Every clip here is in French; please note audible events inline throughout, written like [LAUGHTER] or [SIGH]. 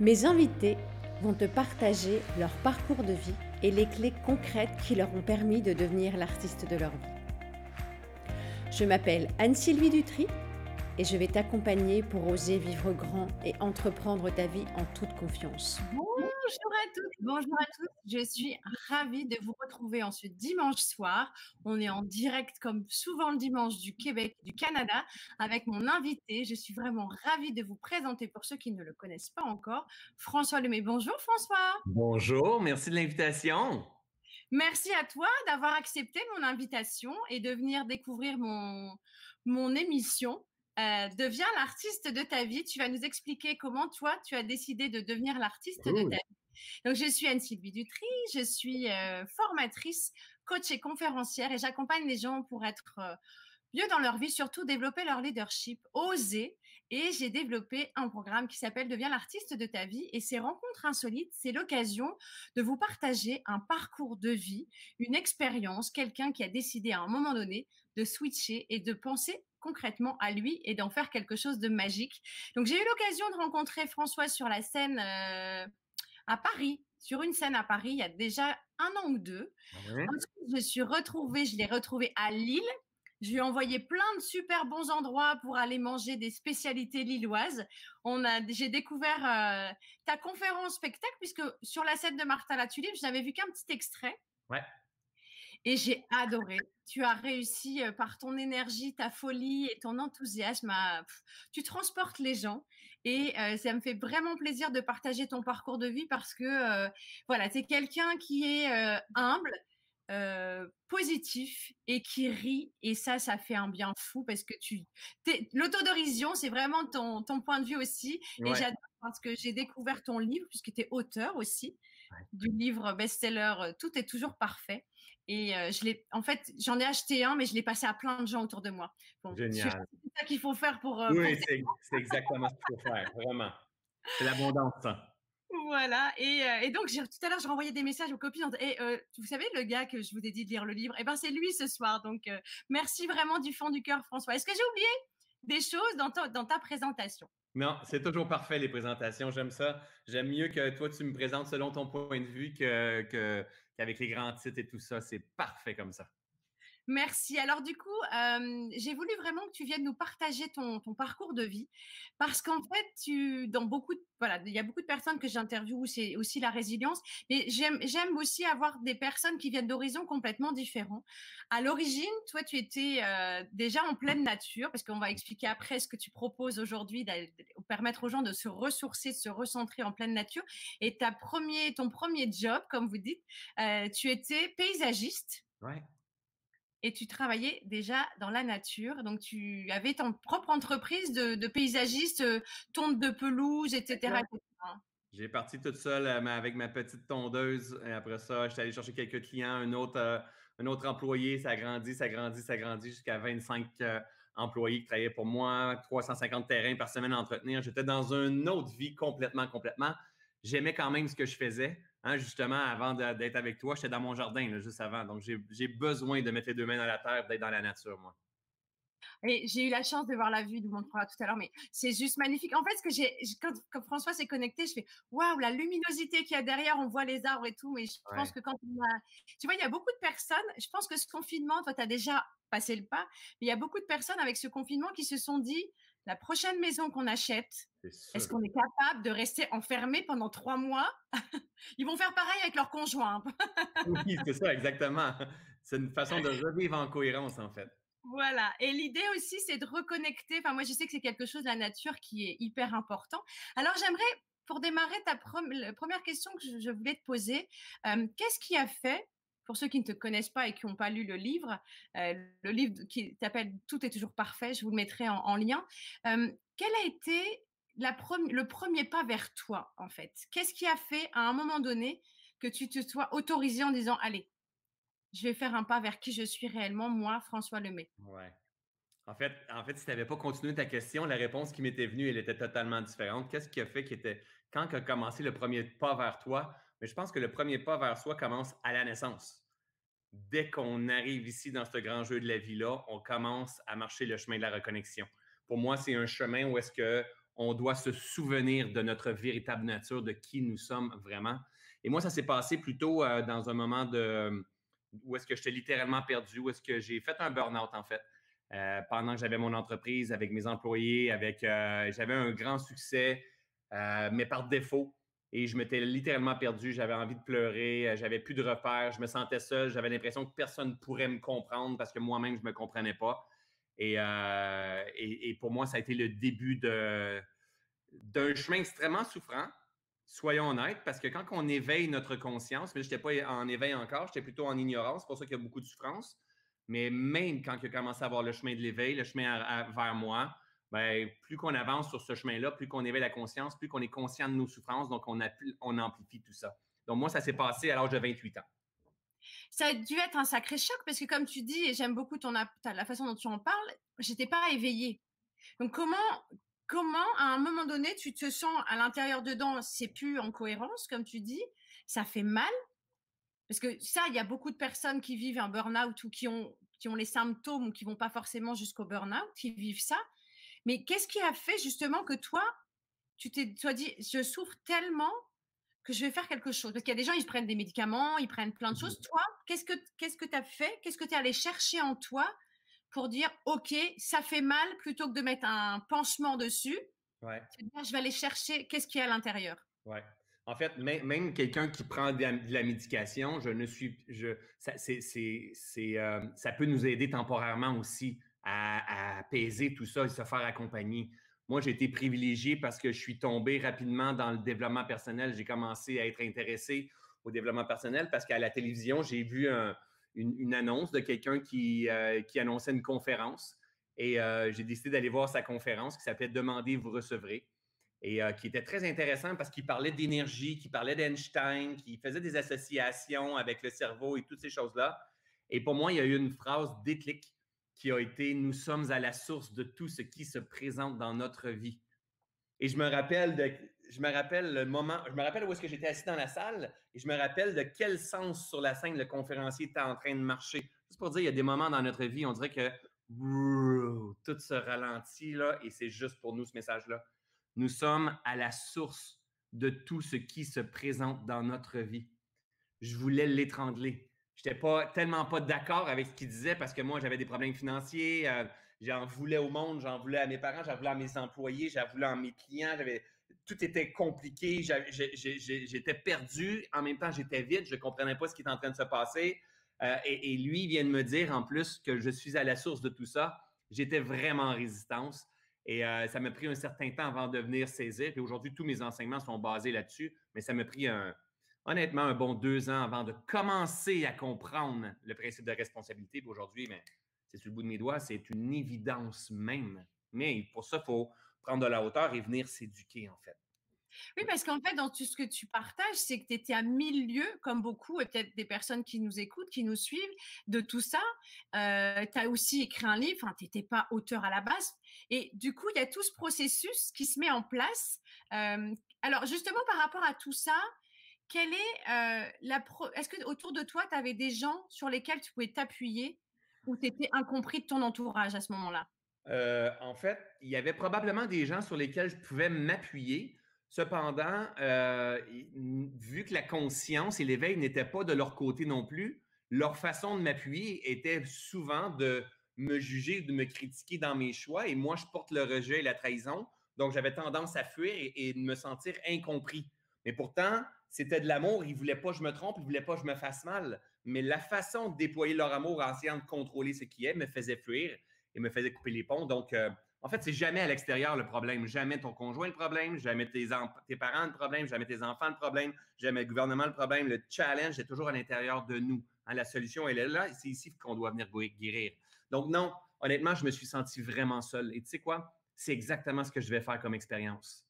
Mes invités vont te partager leur parcours de vie et les clés concrètes qui leur ont permis de devenir l'artiste de leur vie. Je m'appelle Anne-Sylvie Dutry et je vais t'accompagner pour oser vivre grand et entreprendre ta vie en toute confiance. Bonjour à toutes, bonjour à tous. Je suis ravie de vous retrouver en ce dimanche soir. On est en direct comme souvent le dimanche du Québec, du Canada, avec mon invité. Je suis vraiment ravie de vous présenter pour ceux qui ne le connaissent pas encore, François Lemay. Bonjour François. Bonjour, merci de l'invitation. Merci à toi d'avoir accepté mon invitation et de venir découvrir mon, mon émission. Euh, deviens l'artiste de ta vie. Tu vas nous expliquer comment toi, tu as décidé de devenir l'artiste de ta vie. Donc, je suis Anne-Sylvie Dutry, je suis euh, formatrice, coach et conférencière et j'accompagne les gens pour être euh, mieux dans leur vie, surtout développer leur leadership, oser. Et j'ai développé un programme qui s'appelle Deviens l'artiste de ta vie. Et ces rencontres insolites, c'est l'occasion de vous partager un parcours de vie, une expérience, quelqu'un qui a décidé à un moment donné de switcher et de penser concrètement à lui et d'en faire quelque chose de magique. Donc j'ai eu l'occasion de rencontrer François sur la scène euh, à Paris, sur une scène à Paris, il y a déjà un an ou deux. Ah Ensuite, je suis retrouvée, je l'ai retrouvé à Lille. Je lui ai envoyé plein de super bons endroits pour aller manger des spécialités lilloises. On a, j'ai découvert euh, ta conférence spectacle puisque sur la scène de Martin la Tulipe, je n'avais vu qu'un petit extrait. Ouais. Et j'ai adoré. Tu as réussi par ton énergie, ta folie et ton enthousiasme. tu transportes les gens. Et ça me fait vraiment plaisir de partager ton parcours de vie parce que voilà, tu es quelqu'un qui est humble, positif et qui rit. Et ça, ça fait un bien fou parce que tu. L'autodérision, c'est vraiment ton, ton, point de vue aussi. Et j'adore parce que j'ai découvert ton livre, puisque tu es auteur aussi du livre best-seller Tout est toujours parfait. Et je l'ai, en fait, j'en ai acheté un, mais je l'ai passé à plein de gens autour de moi. Génial. C'est ça qu'il faut faire pour. oui, c'est, exactement ce qu'il faut faire, vraiment. C'est l'abondance. Voilà. Et, et, donc, tout à l'heure, j'ai renvoyé des messages aux copines. Et vous savez, le gars que je vous ai dit de lire le livre, eh ben, c'est lui ce soir. Donc, merci vraiment du fond du cœur, François. Est-ce que j'ai oublié des choses dans dans ta présentation? Non, c'est toujours parfait les présentations. J'aime ça. J'aime mieux que toi, tu me présentes selon ton point de vue que, qu'avec les grands titres et tout ça. C'est parfait comme ça. Merci. Alors du coup, j'ai voulu vraiment que tu viennes nous partager ton, parcours de vie parce qu'en fait, tu, dans beaucoup de, voilà, il y a beaucoup de personnes que j'interviewe où c'est aussi la résilience, mais j'aime, aussi avoir des personnes qui viennent d'horizons complètement différents. À l'origine, toi, tu étais déjà en pleine nature parce qu'on va expliquer après ce que tu proposes aujourd'hui, permettre aux gens de se ressourcer, de se recentrer en pleine nature. Et ta premier, ton premier job, comme vous dites, tu étais paysagiste. Et tu travaillais déjà dans la nature. Donc, tu avais ton propre entreprise de, paysagiste, euh, tonte de pelouse, etc. J'ai parti toute seule euh, avec ma petite tondeuse. Et après ça, j'étais allé chercher quelques clients, un autre, euh, un autre employé. Ça grandit, ça grandit, ça grandit jusqu'à 25 employés qui travaillaient pour moi, 350 terrains par semaine à entretenir. J'étais dans une autre vie complètement, complètement. J'aimais quand même ce que je faisais. Hein, justement, avant d'être avec toi, j'étais dans mon jardin, juste avant. Donc, j'ai besoin de mettre les deux mains dans la terre, d'être dans la nature, moi. Et j'ai eu la chance de voir la vue de mon frère tout à l'heure, mais c'est juste magnifique. En fait, ce que j'ai, quand, François s'est connecté, je fais waouh, la luminosité qu'il y a derrière, on voit les arbres et tout. Mais je pense que quand on a, tu vois, il y a beaucoup de personnes. Je pense que ce confinement, toi, tu as déjà passé le pas. Mais il y a beaucoup de personnes avec ce confinement qui se sont dit la prochaine maison qu'on achète, est-ce qu'on est capable de rester enfermé pendant trois mois? [LAUGHS] Ils vont faire pareil avec leur conjoint. oui, c'est ça, exactement. C'est une façon de [LAUGHS] revivre en cohérence, en fait. Voilà. Et l'idée aussi, c'est de reconnecter. Enfin, moi, je sais que c'est quelque chose de la nature qui est hyper important. Alors, j'aimerais, pour démarrer, ta première question que je, voulais te poser, euh, qu'est-ce qui a fait pour ceux qui ne te connaissent pas et qui n'ont pas lu le livre, euh, le livre qui s'appelle Tout est toujours parfait, je vous le mettrai en, lien. Quel a été le premier pas vers toi, en fait? Qu'est-ce qui a fait, à un moment donné, que tu te sois autorisé en disant, allez, je vais faire un pas vers qui je suis réellement, moi, François Lemay? Ouais. En fait, en fait, si tu n'avais pas continué ta question, la réponse qui m'était venue, elle était totalement différente. Qu'est-ce qui a fait qui était quand a commencé le premier pas vers toi? Mais je pense que le premier pas vers soi commence à la naissance dès qu'on arrive ici dans ce grand jeu de la vie-là, on commence à marcher le chemin de la reconnexion. Pour moi, c'est un chemin où est-ce on doit se souvenir de notre véritable nature, de qui nous sommes vraiment. Et moi, ça s'est passé plutôt euh, dans un moment où est-ce que j'étais littéralement perdu, où est-ce que j'ai fait un burn-out en fait. Euh, pendant que j'avais mon entreprise avec mes employés, avec euh, j'avais un grand succès, mais par défaut. Et je m'étais littéralement perdu. J'avais envie de pleurer. J'avais plus de repères. Je me sentais seul. J'avais l'impression que personne ne pourrait me comprendre parce que moi-même, je ne me comprenais pas. Et, et, pour moi, ça a été le début d'un chemin extrêmement souffrant soyons honnêtes, parce que quand on éveille notre conscience, mais je n'étais pas en éveil encore, j'étais plutôt en ignorance, c'est pour ça qu'il y a beaucoup de souffrance. Mais même quand il a commencé à avoir le chemin de l'éveil, le chemin vers moi, ben, plus qu'on avance sur ce chemin-là, plus qu'on éveille la conscience, plus qu'on est conscient de nos souffrances, donc on, on amplifie tout ça. Donc moi, ça s'est passé à l'âge de 28 ans. Ça a dû être un sacré choc parce que comme tu dis, et j'aime beaucoup ton, la façon dont tu en parles, j'étais pas éveillée. Donc comment, comment, à un moment donné, tu te sens à l'intérieur dedans, c'est plus en cohérence, comme tu dis, ça fait mal? Parce que ça, il y a beaucoup de personnes qui vivent un burn-out ou qui ont, qui ont les symptômes ou qui vont pas forcément jusqu'au burn-out, qui vivent ça. Mais qu'est-ce qui a fait justement que toi, tu t'es dit, je souffre tellement que je vais faire quelque chose? Parce qu'il y a des gens, ils prennent des médicaments, ils prennent plein de mmh choses. Toi, qu'est-ce que qu'est-ce que tu as fait? Qu'est-ce que tu es allé chercher en toi pour dire OK, ça fait mal plutôt que de mettre un pansement dessus. Ouais. je vais aller chercher qu'est-ce qu'il y a à l'intérieur? Ouais. En fait, même, quelqu'un qui prend de la, médication, je ne suis, je, ça, c'est, euh, ça peut nous aider temporairement aussi à, apaiser tout ça et se faire accompagner. Moi, j'ai été privilégié parce que je suis tombé rapidement dans le développement personnel. J'ai commencé à être intéressé au développement personnel parce qu'à la télévision, j'ai vu un, une, annonce de quelqu'un qui, euh, annonçait une conférence. Et euh, j'ai décidé d'aller voir sa conférence qui s'appelait Demandez, vous recevrez. Et euh, qui était très intéressant parce qu'il parlait d'énergie, qui parlait d'Einstein, qui faisait des associations avec le cerveau et toutes ces choses-là. Et pour moi, il y a eu une phrase déclic qui a été Nous sommes à la source de tout ce qui se présente dans notre vie. Et je me rappelle de, je me rappelle le moment, je me rappelle où est-ce que j'étais assis dans la salle et je me rappelle de quel sens sur la scène le conférencier était en train de marcher. Juste pour dire, il y a des moments dans notre vie, on dirait que tout se ralentit là et c'est juste pour nous ce message-là. Nous sommes à la source de tout ce qui se présente dans notre vie. Je voulais l'étrangler. Je n'étais pas tellement pas d'accord avec ce qu'il disait parce que moi, j'avais des problèmes financiers. Euh, j'en voulais au monde, j'en voulais à mes parents, j'en voulais à mes employés, j'en voulais à mes clients. Tout était compliqué, j'étais perdu, en même temps j'étais vide, je comprenais pas ce qui était en train de se passer. Euh, et, lui vient de me dire en plus que je suis à la source de tout ça. J'étais vraiment en résistance et euh, ça m'a pris un certain temps avant de venir saisir. Et aujourd'hui, tous mes enseignements sont basés là-dessus, mais ça m'a pris honnêtement un bon deux ans avant de commencer à comprendre le principe de responsabilité. aujourd'hui, mais c'est sur le bout de mes doigts, c'est une évidence même. Mais pour ça, il faut prendre de la hauteur et venir s'éduquer, en fait. Oui, parce qu'en fait, dans tout ce que tu partages, c'est que tu étais à mille lieues, comme beaucoup, et peut-être des personnes qui nous écoutent, qui nous suivent, de tout ça. Euh, tu as aussi écrit un livre, enfin, tu n'étais pas auteur à la base. Et du coup, il y a tout ce processus qui se met en place. Euh, alors, justement, par rapport à tout ça, quelle est euh, la Est-ce que autour de toi, tu avais des gens sur lesquels tu pouvais t'appuyer ou tu étais incompris de ton entourage à ce moment-là? Euh, en fait, il y avait probablement des gens sur lesquels je pouvais m'appuyer. Cependant, euh, vu que la conscience et l'éveil n'étaient pas de leur côté non plus, leur façon de m'appuyer était souvent de me juger, de me critiquer dans mes choix. Et moi, je porte le rejet et la trahison. Donc, j'avais tendance à fuir et, de me sentir incompris. Mais pourtant, c'était de l'amour. Ils ne voulaient pas que je me trompe, ils ne voulaient pas que je me fasse mal. Mais la façon de déployer leur amour en essayant de contrôler ce qui est me faisait fuir et me faisait couper les ponts. Donc, euh, en fait, c'est jamais à l'extérieur le problème. Jamais ton conjoint le problème, jamais tes, parents le problème, jamais tes enfants le problème, jamais le gouvernement le problème. Le challenge est toujours à l'intérieur de nous. Hein, la solution, elle est là. C'est ici qu'on doit venir guérir. Donc, non, honnêtement, je me suis senti vraiment seul. Et tu sais quoi? C'est exactement ce que je vais faire comme expérience.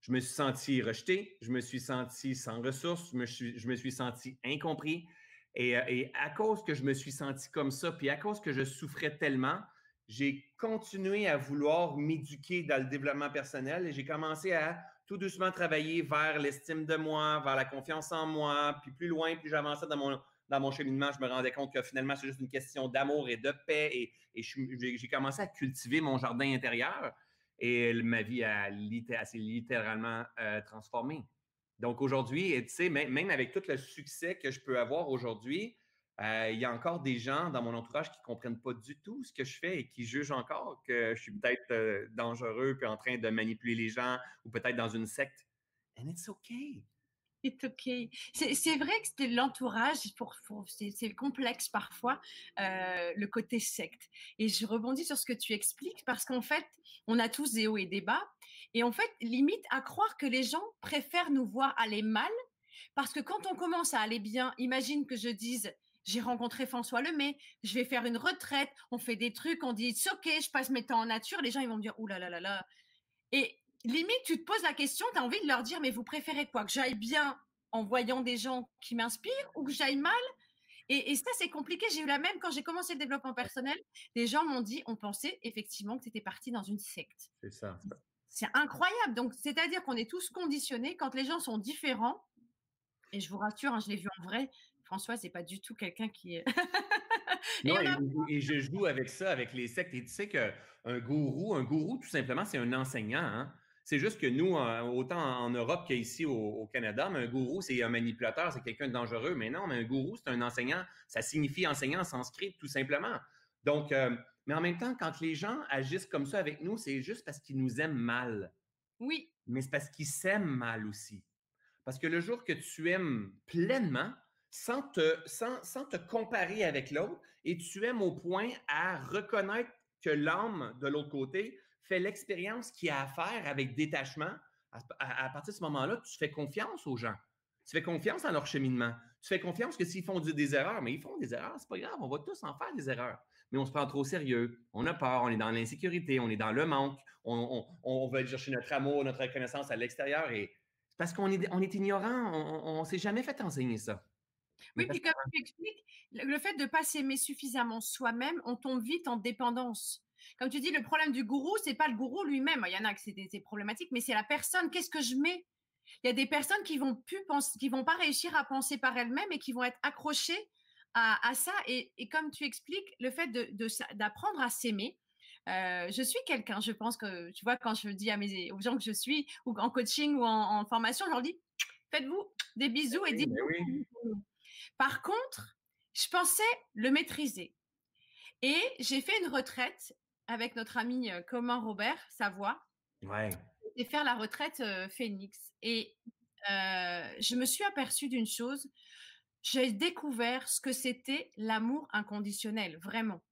Je me suis senti rejeté, je me suis senti sans ressources, je me suis, je me suis senti incompris. Et, euh, et, à cause que je me suis senti comme ça, puis à cause que je souffrais tellement, j'ai continué à vouloir m'éduquer dans le développement personnel et j'ai commencé à tout doucement travailler vers l'estime de moi, vers la confiance en moi. Puis plus loin, plus j'avançais dans mon, dans mon cheminement, je me rendais compte que finalement, c'est juste une question d'amour et de paix. Et, et j'ai commencé à cultiver mon jardin intérieur. Et ma vie a, s'est littéralement euh, transformée. Donc aujourd'hui, tu sais, même, avec tout le succès que je peux avoir aujourd'hui, euh, il y a encore des gens dans mon entourage qui ne comprennent pas du tout ce que je fais et qui jugent encore que je suis peut-être euh, dangereux puis en train de manipuler les gens ou peut-être dans une secte. And it's okay. C'est OK. C'est vrai que c'était l'entourage, pour, c'est complexe parfois, euh, le côté secte. Et je rebondis sur ce que tu expliques parce qu'en fait, on a tous des hauts et des bas. Et en fait, limite à croire que les gens préfèrent nous voir aller mal parce que quand on commence à aller bien, imagine que je dise j'ai rencontré François Lemay, je vais faire une retraite, on fait des trucs, on dit c'est ok, je passe mes temps en nature, les gens ils vont me dire ouh là là là là. Et limite, tu te poses la question, tu as envie de leur dire, mais vous préférez quoi? Que j'aille bien en voyant des gens qui m'inspirent ou que j'aille mal? Et, ça, c'est compliqué. J'ai eu la même quand j'ai commencé le développement personnel. Les gens m'ont dit, on pensait effectivement que tu étais parti dans une secte. C'est ça. C'est incroyable. Donc, c'est-à-dire qu'on est tous conditionnés quand les gens sont différents. Et je vous rassure, hein, je l'ai vu en vrai. François, c'est pas du tout quelqu'un qui. [LAUGHS] et, et, je joue avec ça, avec les sectes. Et tu sais qu'un gourou, un gourou, tout simplement, c'est un enseignant. Hein? C'est juste que nous, autant en Europe qu'ici au, Canada, un gourou, c'est un manipulateur, c'est quelqu'un de dangereux. Mais non, mais un gourou, c'est un enseignant. Ça signifie enseignant en sanskrit, tout simplement. Donc, euh, mais en même temps, quand les gens agissent comme ça avec nous, c'est juste parce qu'ils nous aiment mal. Oui. Mais c'est parce qu'ils s'aiment mal aussi. Parce que le jour que tu aimes pleinement, sans te, sans, sans te comparer avec l'autre, et tu aimes au point à reconnaître que l'âme de l'autre côté fais l'expérience qu'il y a à faire avec détachement, à, partir de ce moment-là, tu fais confiance aux gens. Tu fais confiance dans leur cheminement. Tu fais confiance que s'ils font des erreurs, mais ils font des erreurs, c'est pas grave, on va tous en faire des erreurs. Mais on se prend trop au sérieux, on a peur, on est dans l'insécurité, on est dans le manque, on, on, veut chercher notre amour, notre reconnaissance à l'extérieur et parce qu'on est, on est ignorant, on ne s'est jamais fait enseigner ça. Oui, puis comme tu expliques, le fait de ne pas s'aimer suffisamment soi-même, on tombe vite en dépendance. Comme tu dis, le problème du gourou, c'est pas le gourou lui-même. Il y en a que c'est problématique, mais c'est la personne. Qu'est-ce que je mets? Il y a des personnes qui vont plus penser, qui vont pas réussir à penser par elles-mêmes et qui vont être accrochées à, ça. Et, comme tu expliques, le fait d'apprendre à s'aimer. Euh, je suis quelqu'un, je pense que, tu vois, quand je dis à mes, aux gens que je suis, ou en coaching ou en, formation, je leur dis, faites-vous des bisous et dites Par contre, je pensais le maîtriser. Et j'ai fait une retraite avec notre ami commun Robert Savoie. Ouais. Et faire la retraite Phoenix. Et je me suis aperçue d'une chose. J'ai découvert ce que c'était l'amour inconditionnel, vraiment.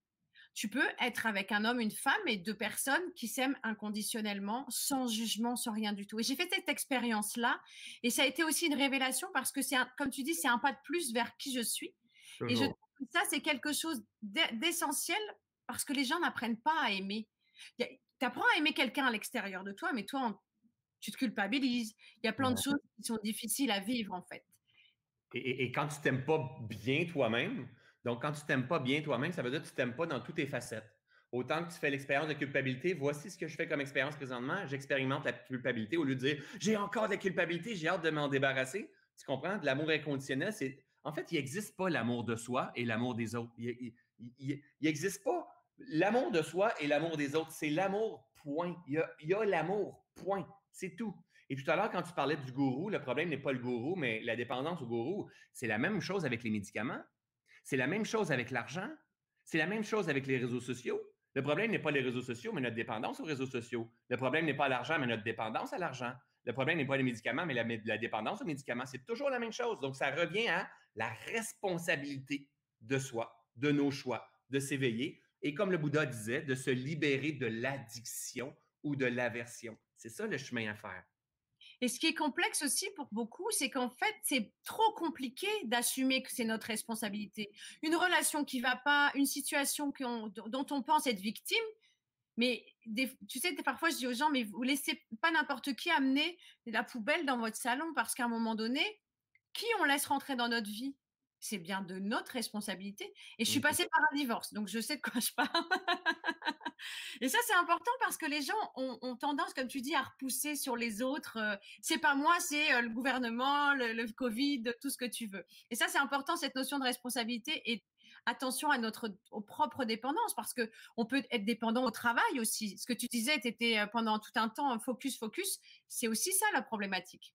Tu peux être avec un homme, une femme et deux personnes qui s'aiment inconditionnellement, sans jugement, sans rien du tout. Et j'ai fait cette expérience-là. Et ça a été aussi une révélation parce que c'est, comme tu dis, c'est un pas de plus vers qui je suis. Et je trouve que ça, c'est quelque chose d'essentiel parce que les gens n'apprennent pas à aimer. Tu apprends à aimer quelqu'un à l'extérieur de toi, mais toi, tu te culpabilises. Il y a plein de choses qui sont difficiles à vivre, en fait. Et, quand tu t'aimes pas bien toi-même, donc quand tu t'aimes pas bien toi-même, ça veut dire que tu t'aimes pas dans toutes tes facettes. Autant que tu fais l'expérience de culpabilité, voici ce que je fais comme expérience présentement, j'expérimente la culpabilité au lieu de dire j'ai encore de la culpabilité, j'ai hâte de m'en débarrasser. Tu comprends? De l'amour inconditionnel, c'est. En fait, il n'existe pas l'amour de soi et l'amour des autres. Il n'existe pas L'amour de soi et l'amour des autres, c'est l'amour, point. Il y a, l'amour, point. C'est tout. Et tout à l'heure, quand tu parlais du gourou, le problème n'est pas le gourou, mais la dépendance au gourou. C'est la même chose avec les médicaments. C'est la même chose avec l'argent. C'est la même chose avec les réseaux sociaux. Le problème n'est pas les réseaux sociaux, mais notre dépendance aux réseaux sociaux. Le problème n'est pas l'argent, mais notre dépendance à l'argent. Le problème n'est pas les médicaments, mais la, dépendance aux médicaments. C'est toujours la même chose. Donc, ça revient à la responsabilité de soi, de nos choix, de s'éveiller et comme le Bouddha disait, de se libérer de l'addiction ou de l'aversion. C'est ça le chemin à faire. Et ce qui est complexe aussi pour beaucoup, c'est qu'en fait, c'est trop compliqué d'assumer que c'est notre responsabilité. Une relation qui va pas, une situation dont on pense être victime, mais tu sais, parfois je dis aux gens, mais vous laissez pas n'importe qui amener la poubelle dans votre salon parce qu'à un moment donné, qui on laisse rentrer dans notre vie? C'est bien de notre responsabilité. Et je suis mmh passée par un divorce, donc je sais de quoi je parle. [LAUGHS] et ça, c'est important parce que les gens ont, tendance, comme tu dis, à repousser sur les autres. c'est pas moi, c'est le gouvernement, le, Covid, tout ce que tu veux. Et ça, c'est important, cette notion de responsabilité. Et attention à notre propre dépendance parce que on peut être dépendant au travail aussi. Ce que tu disais, tu étais euh, pendant tout un temps focus, focus. C'est aussi ça la problématique.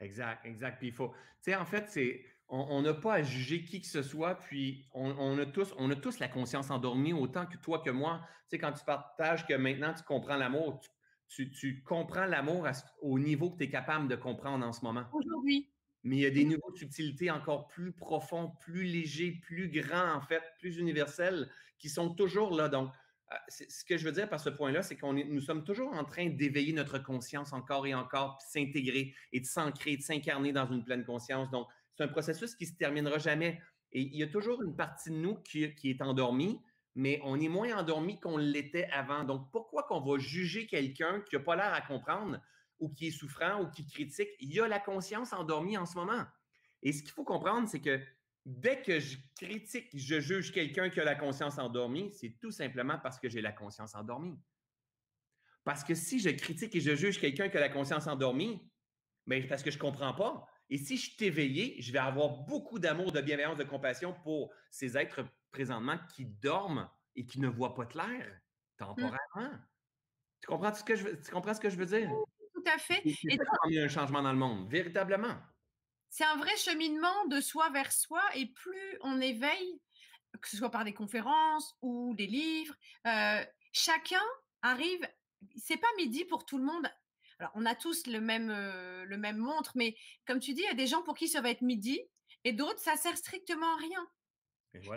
Exact, exact. Puis il faut, tu sais, en fait, c'est, on n'a pas à juger qui que ce soit, puis on, a tous, on a tous la conscience endormie autant que toi que moi. Tu sais, quand tu partages que maintenant tu comprends l'amour, tu, comprends l'amour au niveau que tu es capable de comprendre en ce moment. Aujourd'hui. Mais il y a des niveaux de subtilité encore plus profonds, plus légers, plus grands, en fait, plus universels, qui sont toujours là. Donc, euh, ce que je veux dire par ce point-là, c'est qu'on nous sommes toujours en train d'éveiller notre conscience encore et encore, puis s'intégrer et de s'ancrer, de s'incarner dans une pleine conscience. Donc, c'est un processus qui se terminera jamais. Et il y a toujours une partie de nous qui, est endormie, mais on est moins endormi qu'on l'était avant. Donc, pourquoi qu'on va juger quelqu'un qui n'a pas l'air à comprendre ou qui est souffrant ou qui critique? Il y a la conscience endormie en ce moment. Et ce qu'il faut comprendre, c'est que dès que je critique, je juge quelqu'un qui a la conscience endormie, c'est tout simplement parce que j'ai la conscience endormie. Parce que si je critique et je juge quelqu'un qui a la conscience endormie, ben, parce que je ne comprends pas. Et si je t'éveillais, je vais avoir beaucoup d'amour, de bienveillance, de compassion pour ces êtres présentement qui dorment et qui ne voient pas clair mmh. temporairement. Tu, comprends ce que je veux, tu comprends ce que je veux dire? Tout à fait. Et y a un changement dans le monde, véritablement. C'est un vrai cheminement de soi vers soi et plus on éveille, que ce soit par des conférences ou des livres, euh, chacun arrive, c'est pas midi pour tout le monde alors, on a tous le même, euh, le même montre, mais comme tu dis, il y a des gens pour qui ça va être midi et d'autres, ça sert strictement à rien.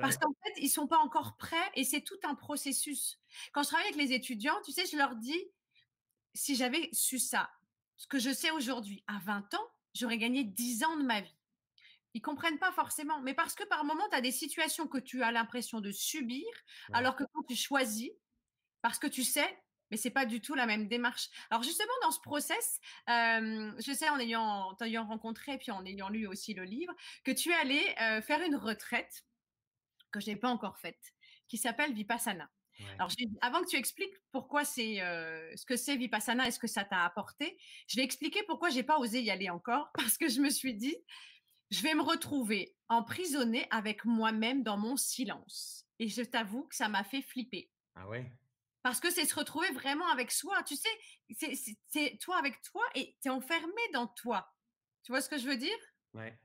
Parce qu'en fait, ils sont pas encore prêts et c'est tout un processus. Quand je travaille avec les étudiants, tu sais, je leur dis, si j'avais su ça, ce que je sais aujourd'hui, à 20 ans, j'aurais gagné 10 ans de ma vie. Ils comprennent pas forcément, mais parce que par moment, tu as des situations que tu as l'impression de subir, alors que quand tu choisis, parce que tu sais, mais c'est pas du tout la même démarche. Alors justement dans ce process, je sais en ayant, t'ayant rencontré puis en ayant lu aussi le livre, que tu es allé faire une retraite que je n'ai pas encore faite, qui s'appelle Vipassana. Alors avant que tu expliques pourquoi c'est ce que c'est Vipassana et ce que ça t'a apporté, je vais expliquer pourquoi j'ai pas osé y aller encore [LAUGHS] parce que je me suis dit je vais me retrouver emprisonnée avec moi-même dans mon silence. Et je t'avoue que ça m'a fait flipper. Ah ouais? Parce que c'est se retrouver vraiment avec soi. Tu sais, c'est toi avec toi et tu es enfermé dans toi. Tu vois ce que je veux dire? Ouais.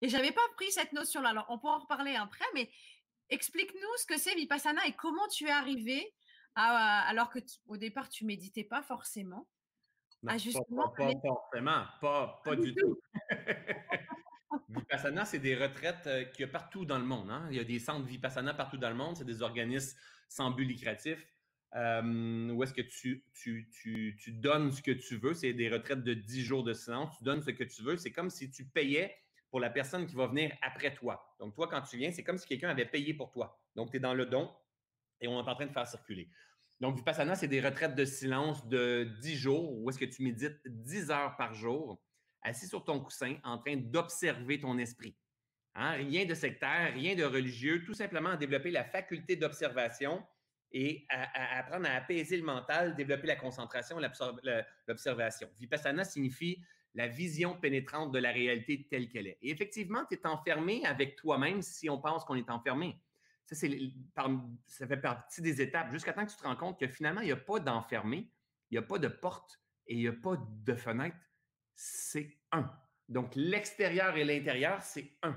Et j'avais pas pris cette notion-là. Alors, on pourra en reparler après, mais explique-nous ce que c'est Vipassana et comment tu es arrivé alors que au départ, tu méditais pas forcément. pas, forcément, pas, du tout. [LAUGHS] Vipassana, c'est des retraites euh, qu'il y a partout dans le monde. Hein. Il y a des centres Vipassana partout dans le monde. C'est des organismes sans but lucratif euh, où est-ce que tu, donnes ce que tu veux? C'est des retraites de 10 jours de silence. Tu donnes ce que tu veux. C'est comme si tu payais pour la personne qui va venir après toi. Donc, toi, quand tu viens, c'est comme si quelqu'un avait payé pour toi. Donc, tu es dans le don et on est en train de faire circuler. Donc, Vipassana, c'est des retraites de silence de 10 jours où est-ce que tu médites 10 heures par jour, assis sur ton coussin, en train d'observer ton esprit. Hein? Rien de sectaire, rien de religieux, tout simplement développer la faculté d'observation et à, apprendre à apaiser le mental, développer la concentration, l'observation. Vipassana signifie la vision pénétrante de la réalité telle qu'elle est. Et effectivement, tu es enfermé avec toi-même si on pense qu'on est enfermé. Ça, ça fait partie des étapes, jusqu'à temps que tu te rends compte que finalement, il n'y a pas d'enfermé, il n'y a pas de porte et il n'y a pas de fenêtre. C'est un. Donc, l'extérieur et l'intérieur, c'est un.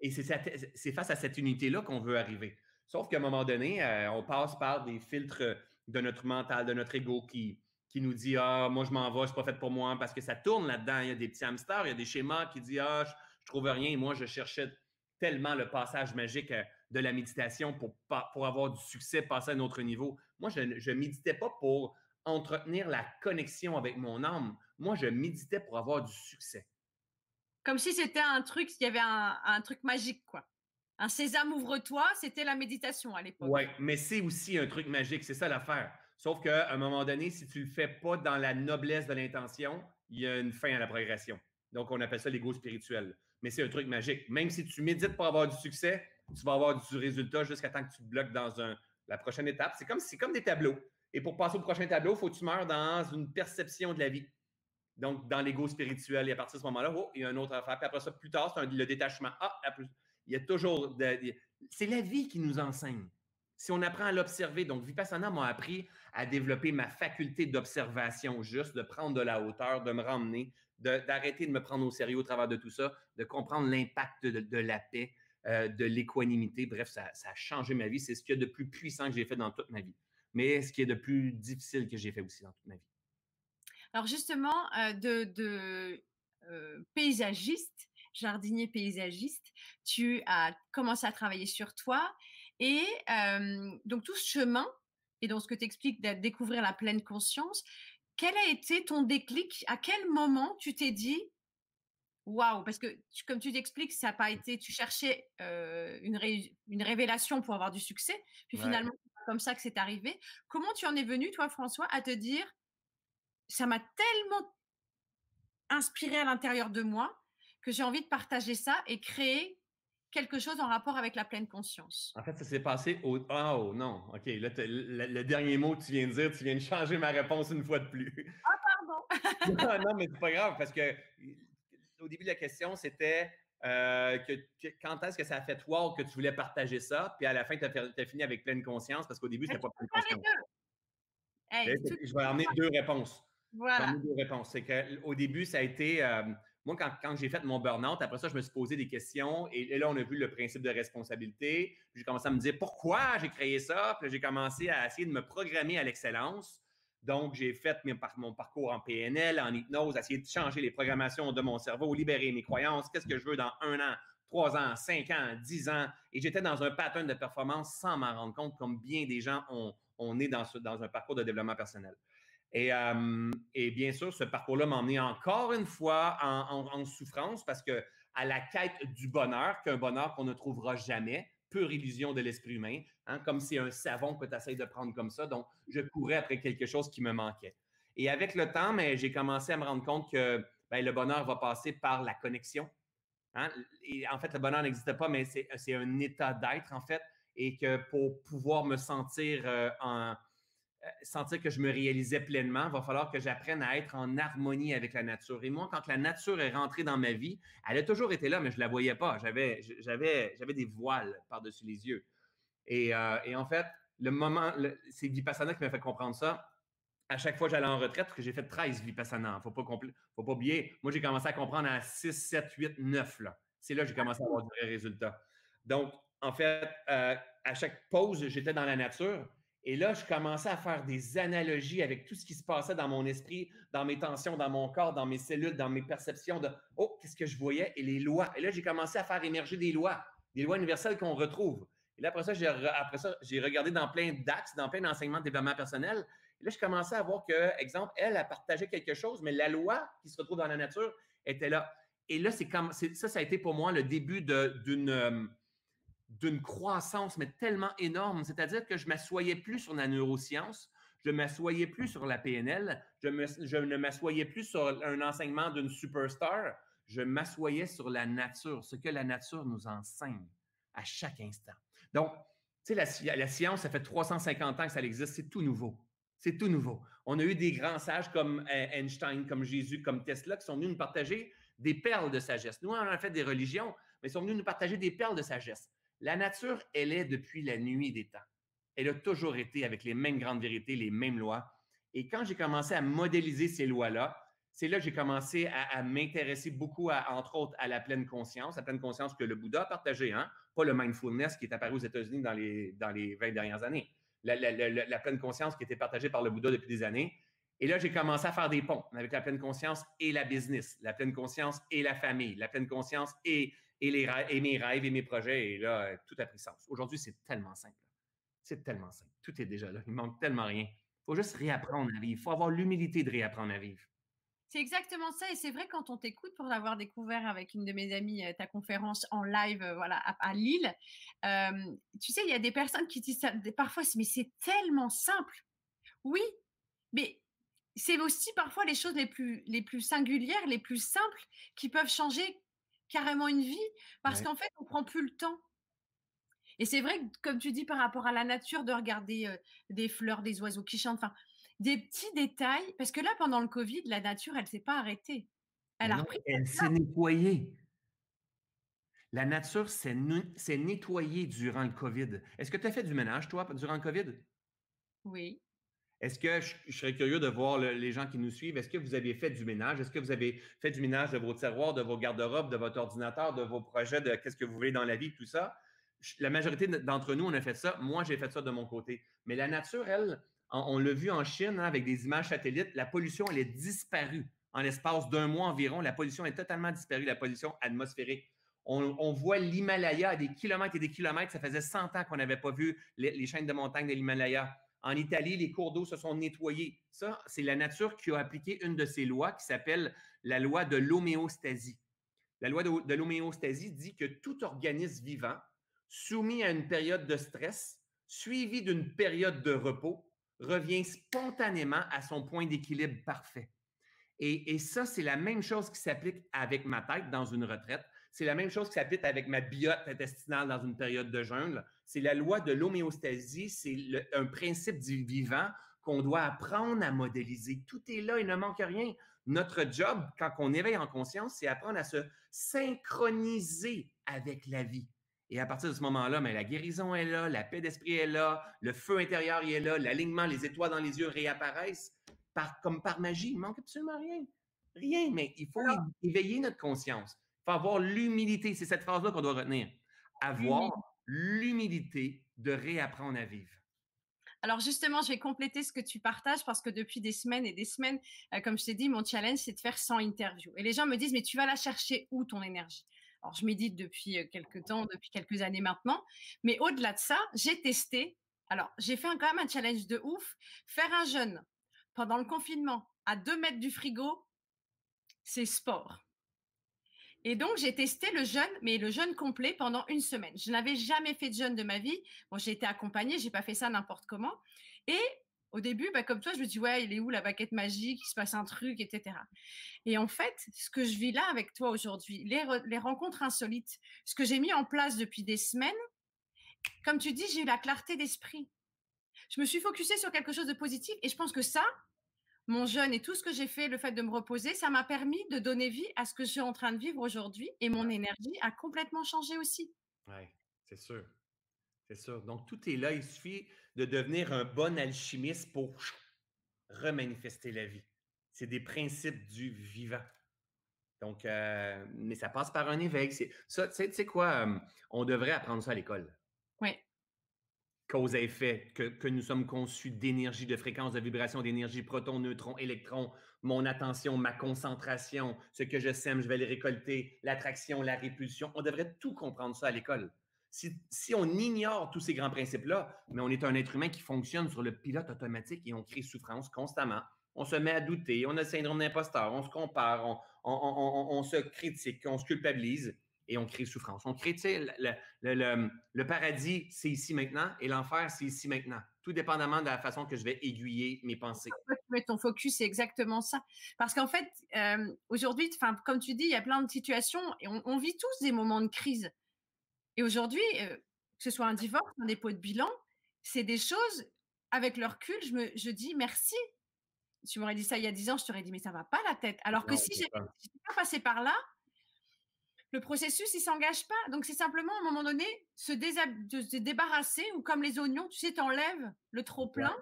Et c'est face à cette unité-là qu'on veut arriver. Sauf qu'à un moment donné, euh, on passe par des filtres de notre mental, de notre ego qui, qui nous dit Ah, moi, je m'en vais, c'est pas fait pour moi, parce que ça tourne là-dedans. Il y a des petits hamsters, il y a des schémas qui disent Ah, je, ne trouve rien. Moi, je cherchais tellement le passage magique euh, de la méditation pour, pour avoir du succès, passer à un autre niveau. Moi, je ne méditais pas pour entretenir la connexion avec mon âme. Moi, je méditais pour avoir du succès. Comme si c'était un truc, il y avait un, un truc magique, quoi. Un sésame, ouvre-toi, c'était la méditation à l'époque. Oui, mais c'est aussi un truc magique, c'est ça l'affaire. Sauf qu'à un moment donné, si tu ne le fais pas dans la noblesse de l'intention, il y a une fin à la progression. Donc, on appelle ça l'ego spirituel. Mais c'est un truc magique. Même si tu médites pour avoir du succès, tu vas avoir du résultat jusqu'à temps que tu te bloques dans la prochaine étape. C'est comme, des tableaux. Et pour passer au prochain tableau, il faut que tu meurs dans une perception de la vie. Donc, dans l'ego spirituel. Et à partir de ce moment-là, oh, il y a une autre affaire. Puis après ça, plus tard, c'est le détachement. Ah, Il y a toujours. c'est la vie qui nous enseigne. Si on apprend à l'observer, donc Vipassana m'a appris à développer ma faculté d'observation juste, de prendre de la hauteur, de me ramener, d'arrêter de, me prendre au sérieux au travers de tout ça, de comprendre l'impact de, la paix, euh, de l'équanimité. Bref, ça, a changé ma vie. C'est ce qu'il y a de plus puissant que j'ai fait dans toute ma vie. Mais ce qui est de plus difficile que j'ai fait aussi dans toute ma vie. Alors justement, euh, de, euh, paysagiste, jardinier paysagiste, tu as commencé à travailler sur toi et donc tout ce chemin, et dans ce que tu expliques, de découvrir la pleine conscience, quel a été ton déclic? À quel moment tu t'es dit Waouh? Parce que, comme tu t'expliques, ça n'a pas été. Tu cherchais une, une, révélation pour avoir du succès, puis finalement, c'est comme ça que c'est arrivé. Comment tu en es venu, toi, François, à te dire Ça m'a tellement inspiré à l'intérieur de moi que j'ai envie de partager ça et créer quelque chose en rapport avec la pleine conscience. En fait, ça s'est passé au. Oh non, OK. Là, le, dernier mot que tu viens de dire, tu viens de changer ma réponse une fois de plus. [LAUGHS] Ah, pardon. [LAUGHS] non, non, mais c'est pas grave parce que au début de la question, c'était euh, que, quand est-ce que ça a fait toi que tu voulais partager ça, puis à la fin, tu as, fini avec pleine conscience parce qu'au début, c'était pas pleine conscience. Je vais amener deux réponses. Voilà. deux réponses. C'est qu'au début, ça a été. Euh, moi, quand, j'ai fait mon burn-out, après ça, je me suis posé des questions et, là, on a vu le principe de responsabilité. J'ai commencé à me dire pourquoi j'ai créé ça? Puis j'ai commencé à essayer de me programmer à l'excellence. Donc, j'ai fait mon parcours en PNL, en hypnose, essayer de changer les programmations de mon cerveau, libérer mes croyances, qu'est-ce que je veux dans un an, trois ans, cinq ans, dix ans? Et j'étais dans un pattern de performance sans m'en rendre compte, comme bien des gens ont, on est dans, dans un parcours de développement personnel. Et, bien sûr, ce parcours-là m'a emmené encore une fois en, souffrance parce que à la quête du bonheur, qu'un bonheur qu'on ne trouvera jamais, pure illusion de l'esprit humain, hein, comme c'est un savon que tu essaies de prendre comme ça. Donc, je courais après quelque chose qui me manquait. Et avec le temps, j'ai commencé à me rendre compte que ben, le bonheur va passer par la connexion. Hein. En fait, le bonheur n'existe pas, mais c'est un état d'être, en fait, et que pour pouvoir me sentir en euh, sentir que je me réalisais pleinement, il va falloir que j'apprenne à être en harmonie avec la nature. Et moi, quand la nature est rentrée dans ma vie, elle a toujours été là, mais je ne la voyais pas. J'avais, j'avais, j'avais des voiles par-dessus les yeux. Et, euh, en fait, le moment, c'est Vipassana qui m'a fait comprendre ça. À chaque fois que j'allais en retraite, parce que j'ai fait 13 Vipassana, il ne faut pas, faut pas oublier. Moi, j'ai commencé à comprendre à 6, 7, 8, 9. Là. C'est là que j'ai commencé à avoir des résultats. Donc, en fait, euh, à chaque pause, j'étais dans la nature et là, je commençais à faire des analogies avec tout ce qui se passait dans mon esprit, dans mes tensions, dans mon corps, dans mes cellules, dans mes perceptions de Oh, qu'est-ce que je voyais et les lois. Et là, j'ai commencé à faire émerger des lois, des lois universelles qu'on retrouve. Et là, après ça, j'ai, après ça, j'ai regardé dans plein d'axes, dans plein d'enseignements de développement personnel. Et là, je commençais à voir que, exemple, elle a partagé quelque chose, mais la loi qui se retrouve dans la nature était là. Et là, c'est comme ça, ça a été pour moi le début d'une euh, d'une croissance, mais tellement énorme. C'est-à-dire que je m'assoyais plus sur la neuroscience, je m'assoyais plus sur la PNL, je, ne m'assoyais plus sur un enseignement d'une superstar, je m'assoyais sur la nature, ce que la nature nous enseigne à chaque instant. Donc, tu sais, la, la, science, ça fait 350 ans que ça existe, c'est tout nouveau. C'est tout nouveau. On a eu des grands sages comme euh, Einstein, comme Jésus, comme Tesla, qui sont venus nous partager des perles de sagesse. Nous, on a fait des religions, mais ils sont venus nous partager des perles de sagesse. La nature, elle est depuis la nuit des temps. Elle a toujours été avec les mêmes grandes vérités, les mêmes lois. Et quand j'ai commencé à modéliser ces lois-là, c'est là que j'ai commencé à, m'intéresser beaucoup, entre autres, à la pleine conscience, la pleine conscience que le Bouddha a partagée, hein? pas le mindfulness qui est apparu aux États-Unis dans les, dans les 20 dernières années. La, la, pleine conscience qui était partagée par le Bouddha depuis des années. Et là, j'ai commencé à faire des ponts avec la pleine conscience et la business, la pleine conscience et la famille, la pleine conscience et et, mes rêves et mes projets. Et là, tout a pris sens. Aujourd'hui, c'est tellement simple. C'est tellement simple. Tout est déjà là. Il manque tellement rien. Il faut juste réapprendre à vivre. Il faut avoir l'humilité de réapprendre à vivre. C'est exactement ça. Et c'est vrai, quand on t'écoute, pour l'avoir découvert avec une de mes amies, euh, ta conférence en live euh, voilà, à, Lille, euh, tu sais, il y a des personnes qui disent parfois, mais c'est tellement simple. Oui, mais c'est aussi parfois les choses les plus, les plus singulières, les plus simples qui peuvent changer carrément une vie parce qu'en fait, on prend plus le temps. Et c'est vrai, comme tu dis, par rapport à la nature, de regarder des fleurs, des oiseaux qui chantent, enfin, des petits détails. Parce que là, pendant le Covid, la nature, elle ne s'est pas arrêtée. Elle a repris. Elle s'est nettoyée. La nature s'est nettoyée durant le COVID. Est-ce que tu as fait du ménage, toi, durant le COVID? Oui. Est-ce que je, serais curieux de voir les gens qui nous suivent, est-ce que vous avez fait du ménage? Est-ce que vous avez fait du ménage de vos tiroirs, de vos garde-robes, de votre ordinateur, de vos projets, de qu'est-ce que vous voulez dans la vie, tout ça? La majorité d'entre nous, on a fait ça. Moi, j'ai fait ça de mon côté. Mais la nature, elle, on, l'a vu en Chine hein, avec des images satellites, la pollution, elle est disparue. En l'espace d'un mois environ, la pollution est totalement disparue, la pollution atmosphérique. On, voit l'Himalaya à des kilomètres et des kilomètres. Ça faisait 100 ans qu'on n'avait pas vu les chaînes de montagnes de l'Himalaya. En Italie, les cours d'eau se sont nettoyés. Ça, c'est la nature qui a appliqué une de ces lois qui s'appelle la loi de l'homéostasie. La loi de, l'homéostasie dit que tout organisme vivant soumis à une période de stress, suivi d'une période de repos, revient spontanément à son point d'équilibre parfait. Et, et ça, c'est la même chose qui s'applique avec ma tête dans une retraite. C'est la même chose qui s'applique avec ma biote intestinale dans une période de jeûne. C'est la loi de l'homéostasie, c'est un principe du vivant qu'on doit apprendre à modéliser. Tout est là, il ne manque rien. Notre job, quand on éveille en conscience, c'est apprendre à se synchroniser avec la vie. Et à partir de ce moment-là, mais la guérison est là, la paix d'esprit est là, le feu intérieur est là, l'alignement, les étoiles dans les yeux réapparaissent par, comme par magie. Il manque absolument rien. Rien, mais il faut éveiller notre conscience faut avoir l'humilité. C'est cette phrase-là qu'on doit retenir. Avoir l'humilité de réapprendre à vivre. Alors justement, je vais compléter ce que tu partages parce que depuis des semaines et des semaines, euh, comme je t'ai dit, mon challenge, c'est de faire 100 interviews. Et les gens me disent, mais tu vas la chercher où ton énergie? Alors je médite depuis euh, quelques temps, depuis quelques années maintenant. Mais au-delà de ça, j'ai testé. Alors j'ai fait quand même un challenge de ouf. Faire un jeûne pendant le confinement à 2 mètres du frigo, c'est sport. Et donc, j'ai testé le jeûne, mais le jeûne complet pendant une semaine. Je n'avais jamais fait de jeûne de ma vie. Bon, j'ai été accompagnée, j'ai pas fait ça n'importe comment. Et au début, bah, comme toi, je me dis, ouais, il est où la baguette magique, il se passe un truc, etc. Et en fait, ce que je vis là avec toi aujourd'hui, les, les rencontres insolites, ce que j'ai mis en place depuis des semaines, comme tu dis, j'ai eu la clarté d'esprit. Je me suis focusée sur quelque chose de positif et je pense que ça, mon jeûne et tout ce que j'ai fait, le fait de me reposer, ça m'a permis de donner vie à ce que je suis en train de vivre aujourd'hui et mon énergie a complètement changé aussi. Oui, c'est sûr. C'est sûr. Donc, tout est là. Il suffit de devenir un bon alchimiste pour remanifester la vie. C'est des principes du vivant. Donc, euh, mais ça passe par un éveil. Ça, tu sais quoi? Euh, on devrait apprendre ça à l'école. Oui cause à effet, que, nous sommes conçus d'énergie, de fréquence, de vibration, d'énergie, protons, neutrons, électrons, mon attention, ma concentration, ce que je sème, je vais le récolter, l'attraction, la répulsion. On devrait tout comprendre ça à l'école. Si, si, on ignore tous ces grands principes-là, mais on est un être humain qui fonctionne sur le pilote automatique et on crée souffrance constamment. On se met à douter, on a le syndrome d'imposteur, on se compare, on, on se critique, on se culpabilise et on crée souffrance. On crée, tu sais, le, paradis, c'est ici maintenant, et l'enfer, c'est ici maintenant, tout dépendamment de la façon que je vais aiguiller mes pensées. Mais ton focus, c'est exactement ça. Parce qu'en fait, euh, aujourd'hui, comme tu dis, il y a plein de situations, et on, vit tous des moments de crise. Et aujourd'hui, euh, que ce soit un divorce, un dépôt de bilan, c'est des choses, avec leur recul, je me je dis merci. Tu m'aurais dit ça il y a 10 ans, je t'aurais dit, mais ça va pas la tête. Alors que si j'étais pas passé par là, le processus, il s'engage pas. Donc, c'est simplement, à un moment donné, se, débarrasser ou comme les oignons, tu sais, t'enlèves le trop-plein.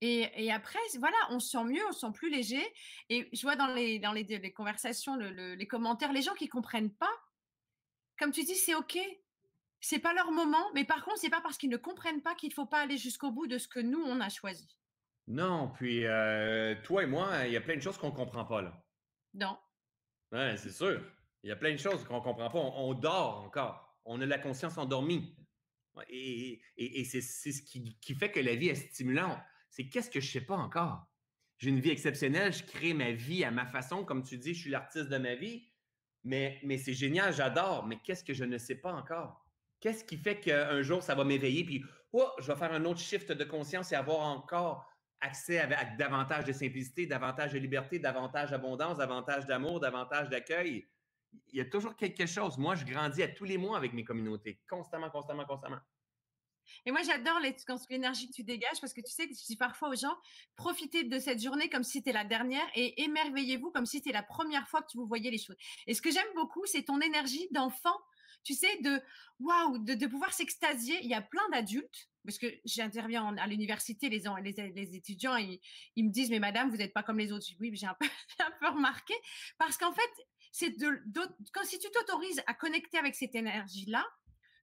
Et, après, voilà, on se sent mieux, on se sent plus léger. Et je vois dans les, dans les, conversations, les commentaires, les gens qui comprennent pas, comme tu dis, c'est OK. C'est pas leur moment, mais par contre, c'est pas parce qu'ils ne comprennent pas qu'il faut pas aller jusqu'au bout de ce que nous, on a choisi. Non, puis euh, toi et moi, il y a plein de choses qu'on comprend pas, là. Non. Ouais, c'est sûr. Il y a plein de choses qu'on ne comprend pas. On, dort encore. On a la conscience endormie. Et, c'est ce qui, fait que la vie est stimulante. C'est qu'est-ce que je ne sais pas encore? J'ai une vie exceptionnelle, je crée ma vie à ma façon. Comme tu dis, je suis l'artiste de ma vie. Mais, c'est génial, j'adore. Mais qu'est-ce que je ne sais pas encore? Qu'est-ce qui fait qu'un jour, ça va m'éveiller, puis je vais faire un autre shift de conscience et avoir encore accès à davantage de simplicité, davantage de liberté, davantage d'abondance, davantage d'amour, davantage d'accueil? Il y a toujours quelque chose. Moi, je grandis à tous les mois avec mes communautés, constamment, constamment, constamment. Et moi, j'adore l'énergie que tu dégages parce que tu sais, je dis parfois aux gens, profitez de cette journée comme si c'était la dernière et émerveillez-vous comme si c'était la première fois que vous voyez les choses. Et ce que j'aime beaucoup, c'est ton énergie d'enfant, tu sais, de waouh, de, pouvoir s'extasier. Il y a plein d'adultes, parce que j'interviens à l'université, les, les, étudiants, ils, me disent, mais madame, vous n'êtes pas comme les autres. oui, [LAUGHS] j'ai un peu remarqué parce qu'en fait, c'est de, quand si tu t'autorises à connecter avec cette énergie-là,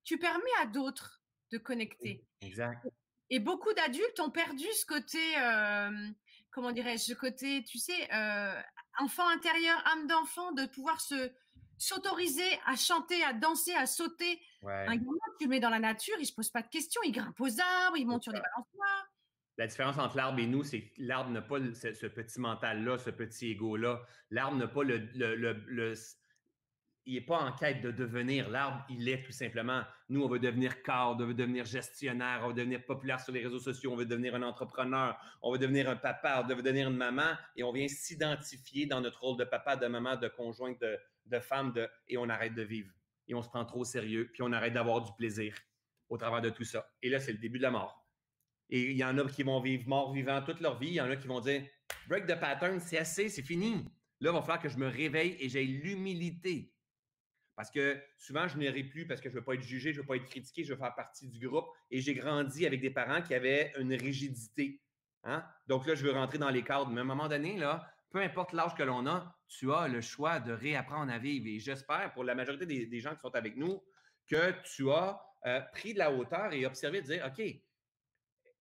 tu permets à d'autres de connecter. Exact. Et beaucoup d'adultes ont perdu ce côté, euh, comment dirais-je, ce côté, tu sais, euh, enfant intérieur, âme d'enfant, de pouvoir se s'autoriser à chanter, à danser, à sauter. Un gamin, tu le mets dans la nature, il se pose pas de questions, il grimpe aux arbres, il monte sur des balançoires. La différence entre l'arbre et nous, c'est que l'arbre n'a pas ce, petit mental-là, ce petit ego-là. L'arbre n'a pas le, il n'est pas en quête de devenir l'arbre, il est tout simplement. Nous, on veut devenir cadre, on veut devenir gestionnaire, on veut devenir populaire sur les réseaux sociaux, on veut devenir un entrepreneur, on veut devenir un papa, on veut devenir une maman, et on vient s'identifier dans notre rôle de papa, de maman, de conjointe, de, femme, et on arrête de vivre. Et on se prend trop au sérieux, puis on arrête d'avoir du plaisir au travers de tout ça. Et là, c'est le début de la mort. Et il y en a qui vont vivre mort vivant toute leur vie. Il y en a qui vont dire break the pattern, c'est assez, c'est fini. Là, il va falloir que je me réveille et j'ai l'humilité parce que souvent, je n'irai plus parce que je ne veux pas être jugé, je ne veux pas être critiqué, je veux faire partie du groupe. Et j'ai grandi avec des parents qui avaient une rigidité. Hein? Donc là, je veux rentrer dans les cadres. Mais à un moment donné, là, peu importe l'âge que l'on a, tu as le choix de réapprendre à vivre. Et j'espère, pour la majorité des, gens qui sont avec nous, que tu as euh, pris de la hauteur et observé de dire, OK,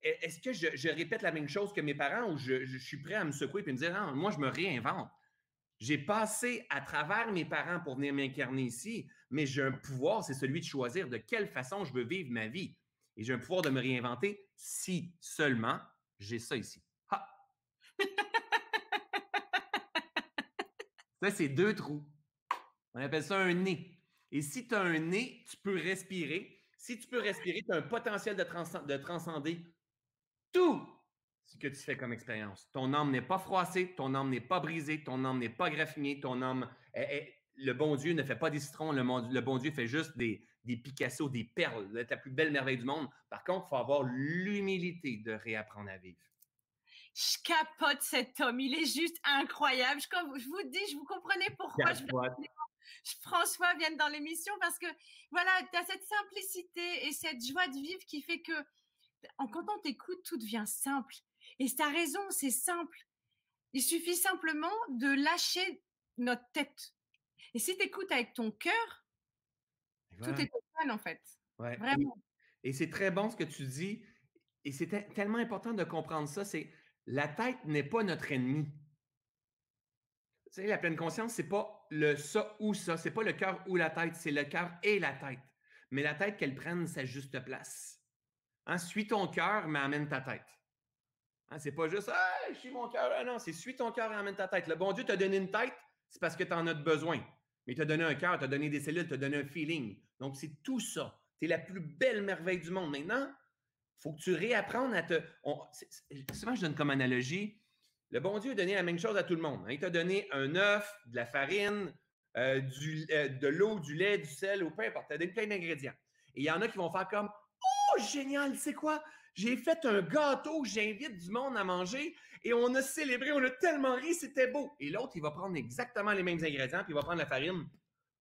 est-ce que je, répète la même chose que mes parents ou je, suis prêt à me secouer et me dire, non, moi, je me réinvente. J'ai passé à travers mes parents pour venir m'incarner ici, mais j'ai un pouvoir, c'est celui de choisir de quelle façon je veux vivre ma vie. Et j'ai un pouvoir de me réinventer si seulement j'ai ça ici. Ça, c'est deux trous. On appelle ça un nez. Et si tu as un nez, tu peux respirer. Si tu peux respirer, tu as un potentiel de transcender tout ce que tu fais comme expérience. Ton âme n'est pas froissée, ton âme n'est pas brisée, ton âme n'est pas graffinée, ton âme. le bon Dieu ne fait pas des citrons, le, le bon Dieu fait juste des, des Picasso, des perles, la plus belle merveille du monde. Par contre, il faut avoir l'humilité de réapprendre à vivre. Je capote cet homme, il est juste incroyable. Je, je vous dis, je vous comprenais pourquoi je François vienne dans l'émission parce que voilà, tu as cette simplicité et cette joie de vivre qui fait que quand on t'écoute, tout devient simple. Et tu as raison, c'est simple. Il suffit simplement de lâcher notre tête. Et si tu écoutes avec ton cœur, tout est open en fait. Vraiment. Et, c'est très bon ce que tu dis. Et c'est tellement important de comprendre ça. C'est la tête n'est pas notre ennemi. Tu sais, la pleine conscience, c'est pas le ça ou ça. C'est pas le cœur ou la tête. C'est le cœur et la tête. Mais la tête qu'elle prenne sa juste place. Suis ton cœur, mais amène ta tête. Hein, c'est pas juste je suis mon cœur. Ah non, c'est suis ton cœur et amène ta tête. Le bon Dieu t'a donné une tête, c'est parce que tu en as besoin. Mais il t'a donné un cœur, t'a donné des cellules, t'a donné un feeling. Donc, c'est tout ça. Tu es la plus belle merveille du monde. Maintenant, il faut que tu réapprennes à te. souvent, je donne comme analogie le bon Dieu a donné la même chose à tout le monde. Hein. Il t'a donné un œuf, de la farine, euh, du, euh, de l'eau, du lait, du sel, ou peu importe. Tu as donné plein d'ingrédients. Et il y en a qui vont faire comme Oh, génial, c'est quoi? J'ai fait un gâteau, j'invite du monde à manger et on a célébré, on a tellement ri, c'était beau. Et l'autre, il va prendre exactement les mêmes ingrédients, puis il va prendre la farine.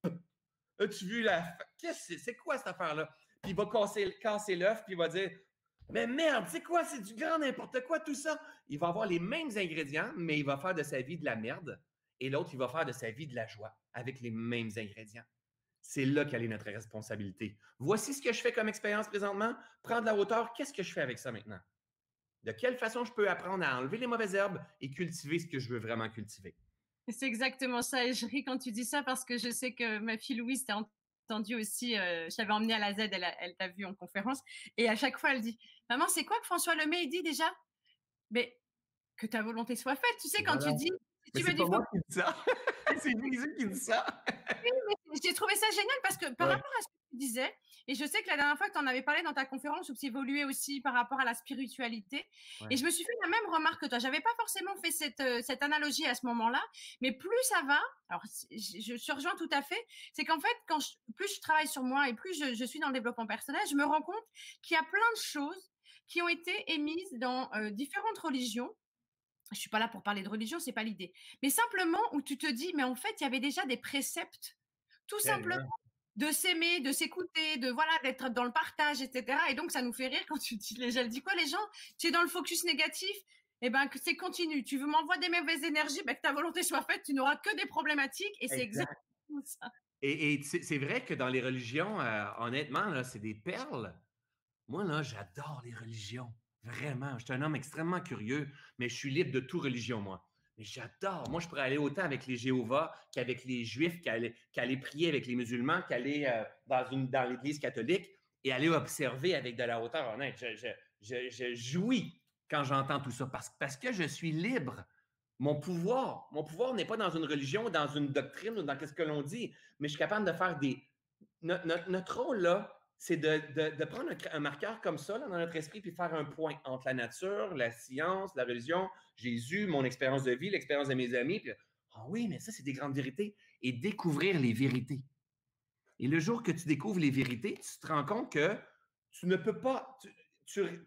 [COUGHS] As-tu vu la. Qu'est-ce que c'est quoi cette affaire-là? Puis il va casser, casser l'œuf, puis il va dire Mais merde, c'est quoi? C'est du grand n'importe quoi tout ça. Il va avoir les mêmes ingrédients, mais il va faire de sa vie de la merde. Et l'autre, il va faire de sa vie de la joie avec les mêmes ingrédients. C'est là qu'elle est notre responsabilité. Voici ce que je fais comme expérience présentement. Prendre la hauteur, qu'est-ce que je fais avec ça maintenant? De quelle façon je peux apprendre à enlever les mauvaises herbes et cultiver ce que je veux vraiment cultiver? C'est exactement ça. Et je ris quand tu dis ça parce que je sais que ma fille Louise t'a entendu aussi. Euh, je l'avais emmenée à la Z, elle, t'a vu en conférence. Et à chaque fois, elle dit Maman, c'est quoi que François Lemay dit déjà Mais que ta volonté soit faite. Tu sais, quand tu dis. C'est pas moi qui dis ça. [LAUGHS] c'est Jésus qui dit ça. j'ai trouvé ça génial parce que par rapport à ce que tu disais. Et je sais que la dernière fois que tu en avais parlé dans ta conférence, où tu évoluais aussi par rapport à la spiritualité. Et je me suis fait la même remarque que toi. J'avais pas forcément fait cette, euh, cette analogie à ce moment-là, mais plus ça va, alors je, je rejoins tout à fait, c'est qu'en fait, quand plus je travaille sur moi et plus je, je, suis dans le développement personnel, je me rends compte qu'il y a plein de choses qui ont été émises dans euh, différentes religions je suis pas là pour parler de religion, c'est pas l'idée. Mais simplement où tu te dis, mais en fait, il y avait déjà des préceptes, tout simplement de s'aimer, de s'écouter, de voilà, d'être dans le partage, etc. Et donc, ça nous fait rire quand tu dis, les gens, dis quoi, les gens, tu es dans le focus négatif, et eh ben que c'est continu. Tu veux m'envoyer des mauvaises énergies, ben, que ta volonté soit faite, tu n'auras que des problématiques, et c'est exactement ça. Et, c'est vrai que dans les religions, euh, honnêtement, là, c'est des perles. Moi, là, j'adore les religions. Vraiment. Je suis un homme extrêmement curieux, mais je suis libre de toute religion, moi. Mais j'adore. Moi, je pourrais aller autant avec les Jéhovah qu'avec les Juifs, qu'aller prier avec les musulmans, qu'aller euh, dans, dans l'Église catholique et aller observer avec de la hauteur. Honnête, je, jouis quand j'entends tout ça parce, parce que je suis libre. Mon pouvoir, mon pouvoir n'est pas dans une religion, dans une doctrine ou dans ce que l'on dit, mais je suis capable de faire des. Notre, notre rôle là, c'est de, prendre un, marqueur comme ça dans notre esprit puis faire un point entre la nature, la science, la religion, Jésus, mon expérience de vie, l'expérience de mes amis. Puis, ah oui, mais ça, c'est des grandes vérités. Et découvrir les vérités. Et le jour que tu découvres les vérités, tu te rends compte que tu ne peux pas,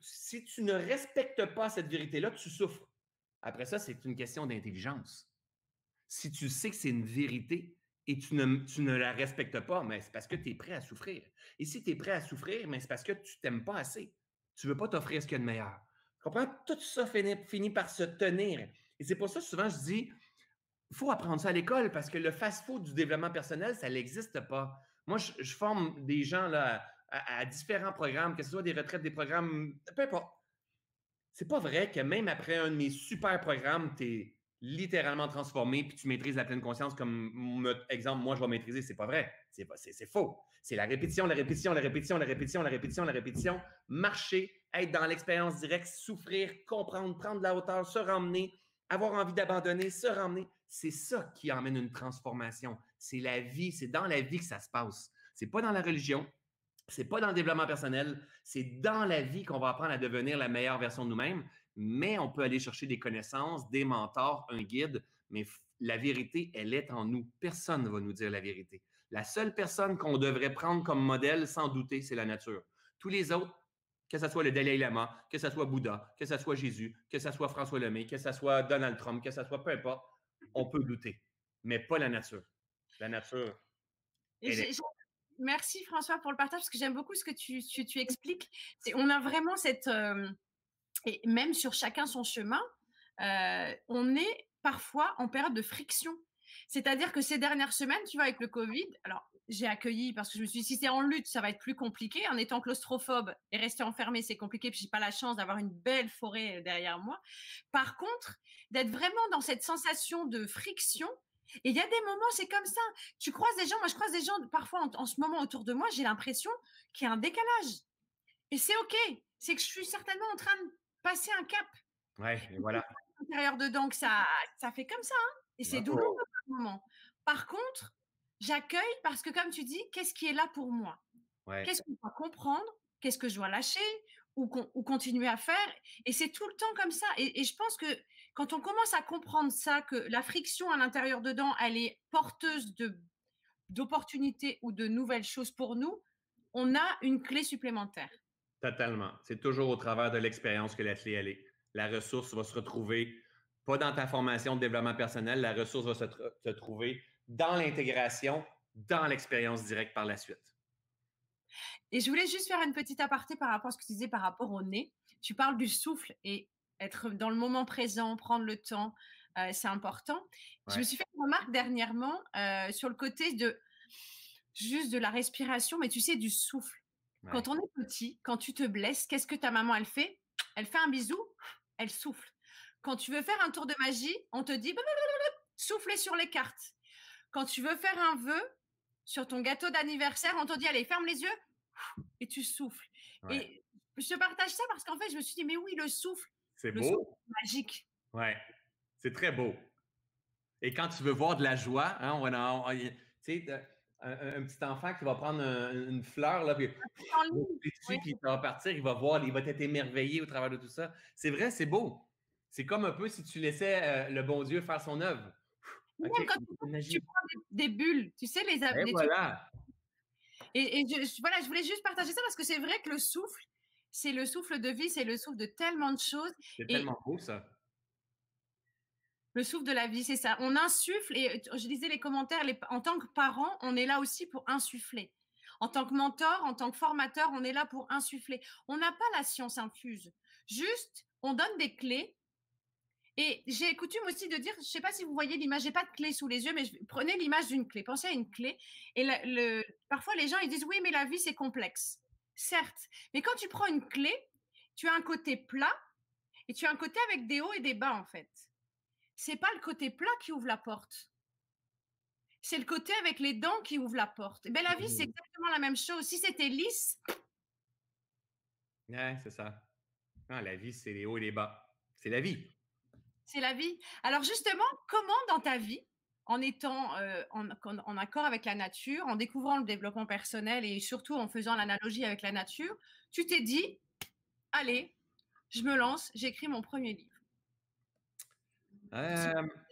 si tu ne respectes pas cette vérité-là, tu souffres. Après ça, c'est une question d'intelligence. Si tu sais que c'est une vérité, et tu ne, ne la respectes pas, mais c'est parce que tu es prêt à souffrir. Et si tu es prêt à souffrir, mais c'est parce que tu t'aimes pas assez. Tu veux pas t'offrir ce qu'il y a de meilleur. Tu comprends? Tout ça finit, par se tenir. Et c'est pour ça souvent je dis, il faut apprendre ça à l'école parce que le fast-food du développement personnel, ça n'existe pas. Moi, je, forme des gens là, à, différents programmes, que ce soit des retraites, des programmes, peu importe. C'est pas vrai que même après un de mes super programmes, tu es littéralement transformé, puis tu maîtrises la pleine conscience comme exemple, moi je vais maîtriser, c'est pas vrai. C'est, c'est, faux. C'est la répétition, la répétition, la répétition, la répétition, la répétition, la répétition. Marcher, être dans l'expérience directe, souffrir, comprendre, prendre de la hauteur, se ramener, avoir envie d'abandonner, se ramener. C'est ça qui emmène une transformation. C'est la vie, c'est dans la vie que ça se passe. C'est pas dans la religion, c'est pas dans le développement personnel, c'est dans la vie qu'on va apprendre à devenir la meilleure version de nous-mêmes mais on peut aller chercher des connaissances, des mentors, un guide, mais la vérité, elle est en nous. Personne ne va nous dire la vérité. La seule personne qu'on devrait prendre comme modèle, sans douter, c'est la nature. Tous les autres, que ce soit le Dalai Lama, que ce soit Bouddha, que ce soit Jésus, que ce soit François Lemay, que ce soit Donald Trump, que ce soit peu importe, on peut douter, mais pas la nature. La nature. Merci François pour le partage, parce que j'aime beaucoup ce que tu, tu, expliques. On a vraiment cette, euh, et même sur chacun son chemin, euh, on est parfois en période de friction. C'est-à-dire que ces dernières semaines, tu vois, avec le Covid, alors j'ai accueilli parce que je me suis dit, si c'est en lutte, ça va être plus compliqué. En étant claustrophobe et rester enfermé, c'est compliqué. Puis j'ai pas la chance d'avoir une belle forêt derrière moi. Par contre, d'être vraiment dans cette sensation de friction. Et il y a des moments, c'est comme ça. Tu croises des gens, moi je croise des gens parfois en, en ce moment autour de moi, j'ai l'impression qu'il y a un décalage. Et c'est OK. C'est que je suis certainement en train de passer un cap. Ouais, et voilà. L'intérieur dedans, que ça, ça fait comme ça. Hein, et c'est douloureux par moment. Par contre, j'accueille parce que, comme tu dis, qu'est-ce qui est là pour moi? Qu'est-ce qu'on doit comprendre? Qu'est-ce que je dois lâcher? Ou, ou continuer à faire? Et c'est tout le temps comme ça. Et, et, je pense que quand on commence à comprendre ça, que la friction à l'intérieur dedans, elle est porteuse de d'opportunités ou de nouvelles choses pour nous, on a une clé supplémentaire. Totalement. C'est toujours au travers de l'expérience que la clé, elle est. La ressource va se retrouver, pas dans ta formation de développement personnel, la ressource va se, trouver dans l'intégration, dans l'expérience directe par la suite. Et je voulais juste faire une petite aparté par rapport à ce que tu disais par rapport au nez. Tu parles du souffle et être dans le moment présent, prendre le temps, euh, c'est important. Je me suis fait une remarque dernièrement euh, sur le côté de juste de la respiration, mais tu sais, du souffle. Quand on est petit, quand tu te blesses, qu'est-ce que ta maman, elle fait? Elle fait un bisou, elle souffle. Quand tu veux faire un tour de magie, on te dit [LAUGHS] souffler sur les cartes. Quand tu veux faire un vœu sur ton gâteau d'anniversaire, on te dit allez, ferme les yeux [LAUGHS] et tu souffles. Et je partage ça parce qu'en fait, je me suis dit mais oui, le souffle, c'est beau, magique. Ouais, c'est très beau. Et quand tu veux voir de la joie, hein, on, tu sais, un, petit enfant qui va prendre une fleur, là, puis, puis il va partir, il va voir, il va être émerveillé au travers de tout ça. C'est vrai, c'est beau. C'est comme un peu si tu laissais euh, le bon Dieu faire son œuvre. tu prends des, bulles, tu sais, les, Et voilà. Et, je, voilà, je voulais juste partager ça parce que c'est vrai que le souffle, c'est le souffle de vie, c'est le souffle de tellement de choses. C'est tellement beau, ça. Le souffle de la vie, c'est ça. On insuffle, et je lisais les commentaires, en tant que parent, on est là aussi pour insuffler. En tant que mentor, en tant que formateur, on est là pour insuffler. On n'a pas la science infuse. Juste, on donne des clés. Et j'ai coutume aussi de dire, je ne sais pas si vous voyez l'image, j'ai pas de clé sous les yeux, mais prenez l'image d'une clé, pensez à une clé. Et parfois, les gens, ils disent, oui, mais la vie, c'est complexe. Certes, mais quand tu prends une clé, tu as un côté plat et tu as un côté avec des hauts et des bas, en fait c'est pas le côté plat qui ouvre la porte. C'est le côté avec les dents qui ouvre la porte. Ben, la vie, c'est mmh. exactement la même chose. Si c'était lisse. Ouais, c'est ça. la vie, c'est les hauts et les bas. C'est la vie. C'est la vie. Alors, justement, comment dans ta vie, en étant euh, en, en, accord avec la nature, en découvrant le développement personnel et surtout en faisant l'analogie avec la nature, tu t'es dit, allez, je me lance, j'écris mon premier livre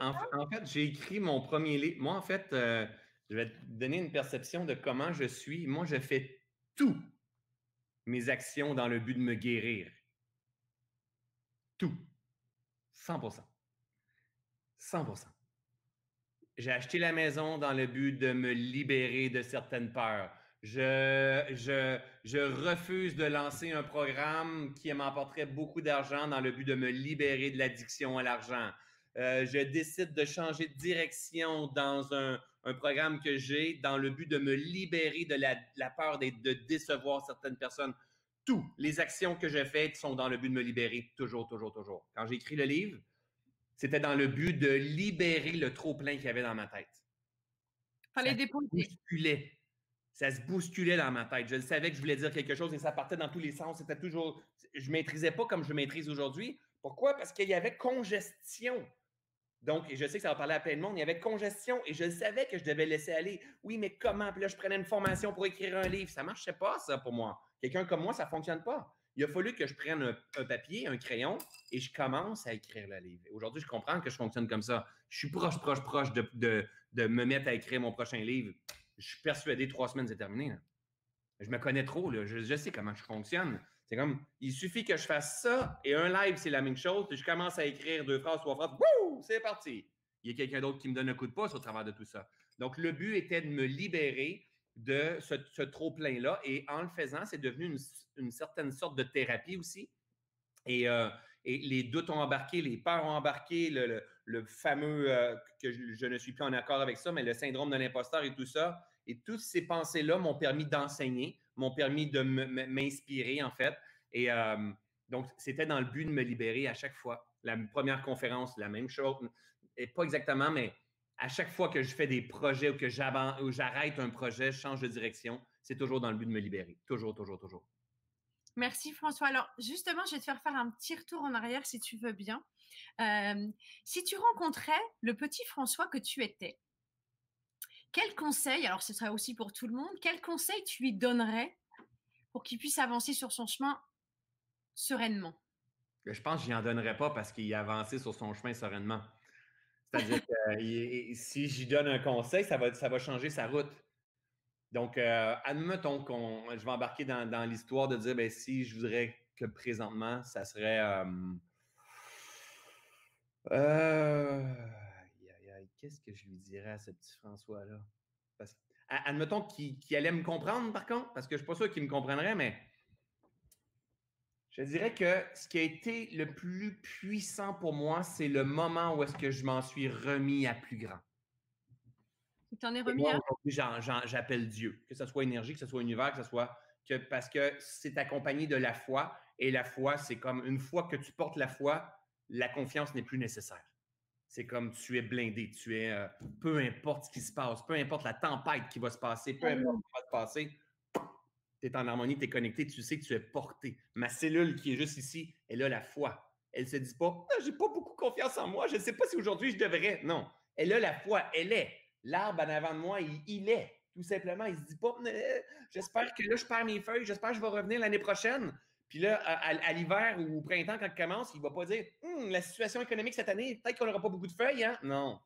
en, fait, j'ai écrit mon premier livre. Moi, en fait, euh, je vais te donner une perception de comment je suis. Moi, je fais tout mes actions dans le but de me guérir. Tout. 100% 100% J'ai acheté la maison dans le but de me libérer de certaines peurs. Je, je, je refuse de lancer un programme qui m'apporterait beaucoup d'argent dans le but de me libérer de l'addiction à l'argent. Euh, je décide de changer de direction dans un, programme que j'ai dans le but de me libérer de la, peur de, de, décevoir certaines personnes. Toutes les actions que je fais sont dans le but de me libérer, toujours, toujours, toujours. Quand j'ai écrit le livre, c'était dans le but de libérer le trop-plein qu'il y avait dans ma tête. Fallait ça se bousculait. Ça se bousculait dans ma tête. Je savais que je voulais dire quelque chose et ça partait dans tous les sens. C'était toujours. Je ne maîtrisais pas comme je maîtrise aujourd'hui. Pourquoi? Parce qu'il y avait congestion. Donc, je sais que ça va parler à plein de monde. Il y avait congestion et je savais que je devais laisser aller. Oui, mais comment? Puis là, je prenais une formation pour écrire un livre. Ça ne marchait pas, ça, pour moi. Quelqu'un comme moi, ça ne fonctionne pas. Il a fallu que je prenne un, papier, un crayon et je commence à écrire le livre. Aujourd'hui, je comprends que je fonctionne comme ça. Je suis proche, proche, proche de, de, me mettre à écrire mon prochain livre. Je suis persuadé, trois semaines, c'est terminé. Je me connais trop. je sais comment je fonctionne. C'est comme, il suffit que je fasse ça et un live, c'est la même chose. Je commence à écrire deux phrases, trois phrases. Wouh! C'est parti. Il y a quelqu'un d'autre qui me donne un coup de pouce au travers de tout ça. Donc, le but était de me libérer de ce, trop-plein-là. Et en le faisant, c'est devenu une, certaine sorte de thérapie aussi. Et, euh, les doutes ont embarqué, les peurs ont embarqué, le, fameux, euh, que je, ne suis plus en accord avec ça, mais le syndrome de l'imposteur et tout ça. Et toutes ces pensées-là m'ont permis d'enseigner, m'ont permis de m'inspirer, en fait. Et euh, donc, c'était dans le but de me libérer à chaque fois. La première conférence, la même chose, et pas exactement, mais à chaque fois que je fais des projets ou que j'arrête un projet, je change de direction, c'est toujours dans le but de me libérer. Toujours, toujours, toujours. Merci François. Alors justement, je vais te faire faire un petit retour en arrière si tu veux bien. Euh, si tu rencontrais le petit François que tu étais, quel conseil, alors ce serait aussi pour tout le monde, quel conseil tu lui donnerais pour qu'il puisse avancer sur son chemin sereinement? Je pense que je n'y en donnerais pas parce qu'il a avancé sur son chemin sereinement. C'est-à-dire [LAUGHS] que si j'y donne un conseil, ça va, ça va changer sa route. Donc, euh, admettons qu'on je vais embarquer dans, l'histoire de dire ben, si je voudrais que présentement, ça serait. Euh, qu'est-ce que je lui dirais à ce petit François-là? admettons qu'il allait me comprendre, par contre, parce que je ne suis pas sûr qu'il me comprendrait, mais je dirais que ce qui a été le plus puissant pour moi, c'est le moment où est-ce que je m'en suis remis à plus grand. Tu t'en es remis à? J'appelle Dieu, que ce soit énergie, que ce soit univers, que ce soit que parce que c'est accompagné de la foi et la foi, c'est comme une fois que tu portes la foi, la confiance n'est plus nécessaire. C'est comme tu es blindé, tu es euh, peu importe ce qui se passe, peu importe la tempête qui va se passer, peu importe ce qui va se passer, tu es en harmonie, tu es connecté, tu sais que tu es porté. Ma cellule qui est juste ici, elle a la foi. Elle ne se dit pas, ah, j'ai pas beaucoup confiance en moi, je ne sais pas si aujourd'hui je devrais. Non, elle a la foi, elle est. L'arbre en avant de moi, il, est. tout simplement. Il se dit pas, j'espère que là, je perds mes feuilles, j'espère que je vais revenir l'année prochaine. Puis là, à, l'hiver ou au printemps, quand il commence, il ne va pas dire hum, la situation économique cette année, peut-être qu'on n'aura pas beaucoup de feuilles. Hein? Non.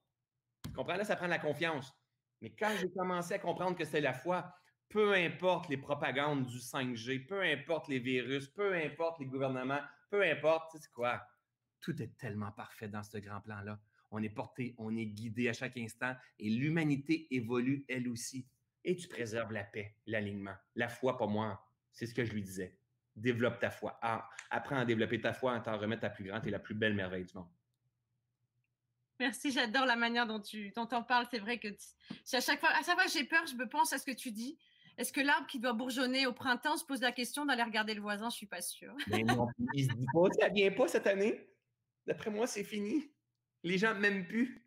Tu comprends? Là, ça prend de la confiance. Mais quand j'ai commencé à comprendre que c'est la foi, peu importe les propagandes du 5G, peu importe les virus, peu importe les gouvernements, peu importe, tu sais quoi, tout est tellement parfait dans ce grand plan-là. On est porté, on est guidé à chaque instant et l'humanité évolue elle aussi. Et tu préserves la paix, l'alignement. La foi, pour moi, c'est ce que je lui disais. Développe ta foi. apprends à développer ta foi, à t'en remettre ta plus grande et la plus belle merveille du monde. Merci, j'adore la manière dont tu t'en parles. C'est vrai que à chaque fois, à chaque fois que j'ai peur, je me pense à ce que tu dis. Est-ce que l'arbre qui doit bourgeonner au printemps se pose la question d'aller regarder le voisin? Je suis pas sûre. [LAUGHS] Mais non, il se dit pas, ça vient pas cette année. D'après moi, c'est fini. Les gens m'aiment plus.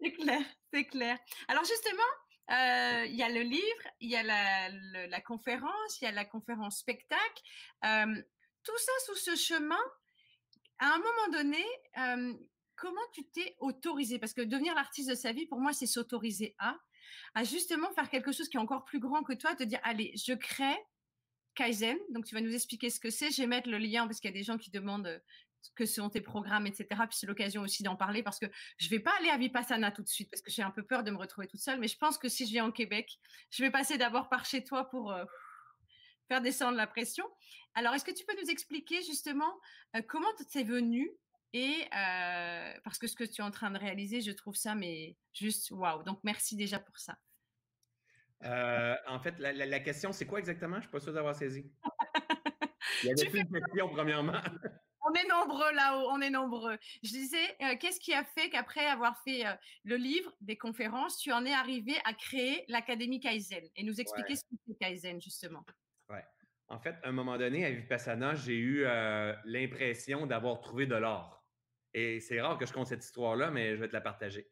C'est clair, c'est clair. Alors justement, euh, il y a le livre, il y a la, conférence, il y a la conférence spectacle. Euh, tout ça sous ce chemin, à un moment donné, euh, comment tu t'es autorisé Parce que devenir l'artiste de sa vie, pour moi, c'est s'autoriser à, à justement faire quelque chose qui est encore plus grand que toi, te dire, allez, je crée Kaizen. Donc, tu vas nous expliquer ce que c'est. Je vais mettre le lien parce qu'il y a des gens qui demandent que sont tes programmes, etc. Puis c'est l'occasion aussi d'en parler parce que je vais pas aller à Vipassana tout de suite parce que j'ai un peu peur de me retrouver toute seule. Mais je pense que si je viens au Québec, je vais passer d'abord par chez toi pour euh, faire descendre la pression. Alors, est-ce que tu peux nous expliquer justement euh, comment c'est venu et euh, parce que ce que tu es en train de réaliser, je trouve ça mais juste waouh. Donc merci déjà pour ça. en fait, la, question, c'est quoi exactement? Je ne suis pas sûr d'avoir saisi. [LAUGHS] Il y avait plus une question, premièrement. On est nombreux là-haut, on est nombreux. Je disais, euh, qu'est-ce qui a fait qu'après avoir fait euh, le livre, des conférences, tu en es arrivé à créer l'Académie Kaizen et nous expliquer ce qu'est Kaizen, justement? Oui. En fait, à un moment donné, à Vipassana, j'ai eu euh, l'impression d'avoir trouvé de l'or. Et c'est rare que je compte cette histoire-là, mais je vais te la partager.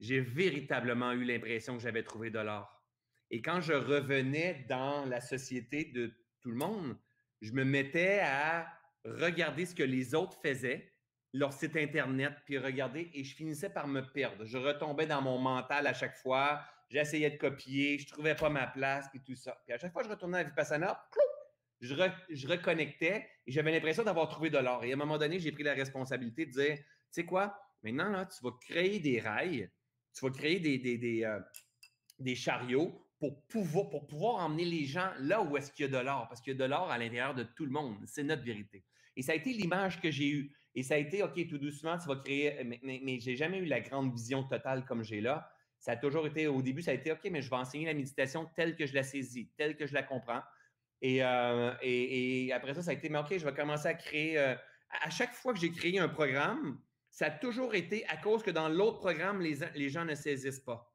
J'ai véritablement eu l'impression que j'avais trouvé de l'or. Et quand je revenais dans la société de tout le monde, je me mettais à regarder ce que les autres faisaient, leur site Internet, puis regarder, et je finissais par me perdre. Je retombais dans mon mental à chaque fois, j'essayais de copier, je ne trouvais pas ma place, puis tout ça. Puis à chaque fois je retournais à Vipassana, je, je reconnectais et j'avais l'impression d'avoir trouvé de l'or. Et à un moment donné, j'ai pris la responsabilité de dire, tu sais quoi, maintenant, là, tu vas créer des rails, tu vas créer des, des, des, euh, des chariots pour pouvoir, pour pouvoir emmener les gens là où est-ce qu'il y a de l'or, parce qu'il y a de l'or à l'intérieur de tout le monde. C'est notre vérité. Et ça a été l'image que j'ai eue. Et ça a été, OK, tout doucement, tu vas créer, mais, mais, j'ai jamais eu la grande vision totale comme j'ai là. Ça a toujours été, au début, ça a été, OK, mais je vais enseigner la méditation telle que je la saisis, telle que je la comprends. Et, euh, après ça, ça a été, mais OK, je vais commencer à créer. Euh, à chaque fois que j'ai créé un programme, ça a toujours été à cause que dans l'autre programme, les, les gens ne saisissent pas.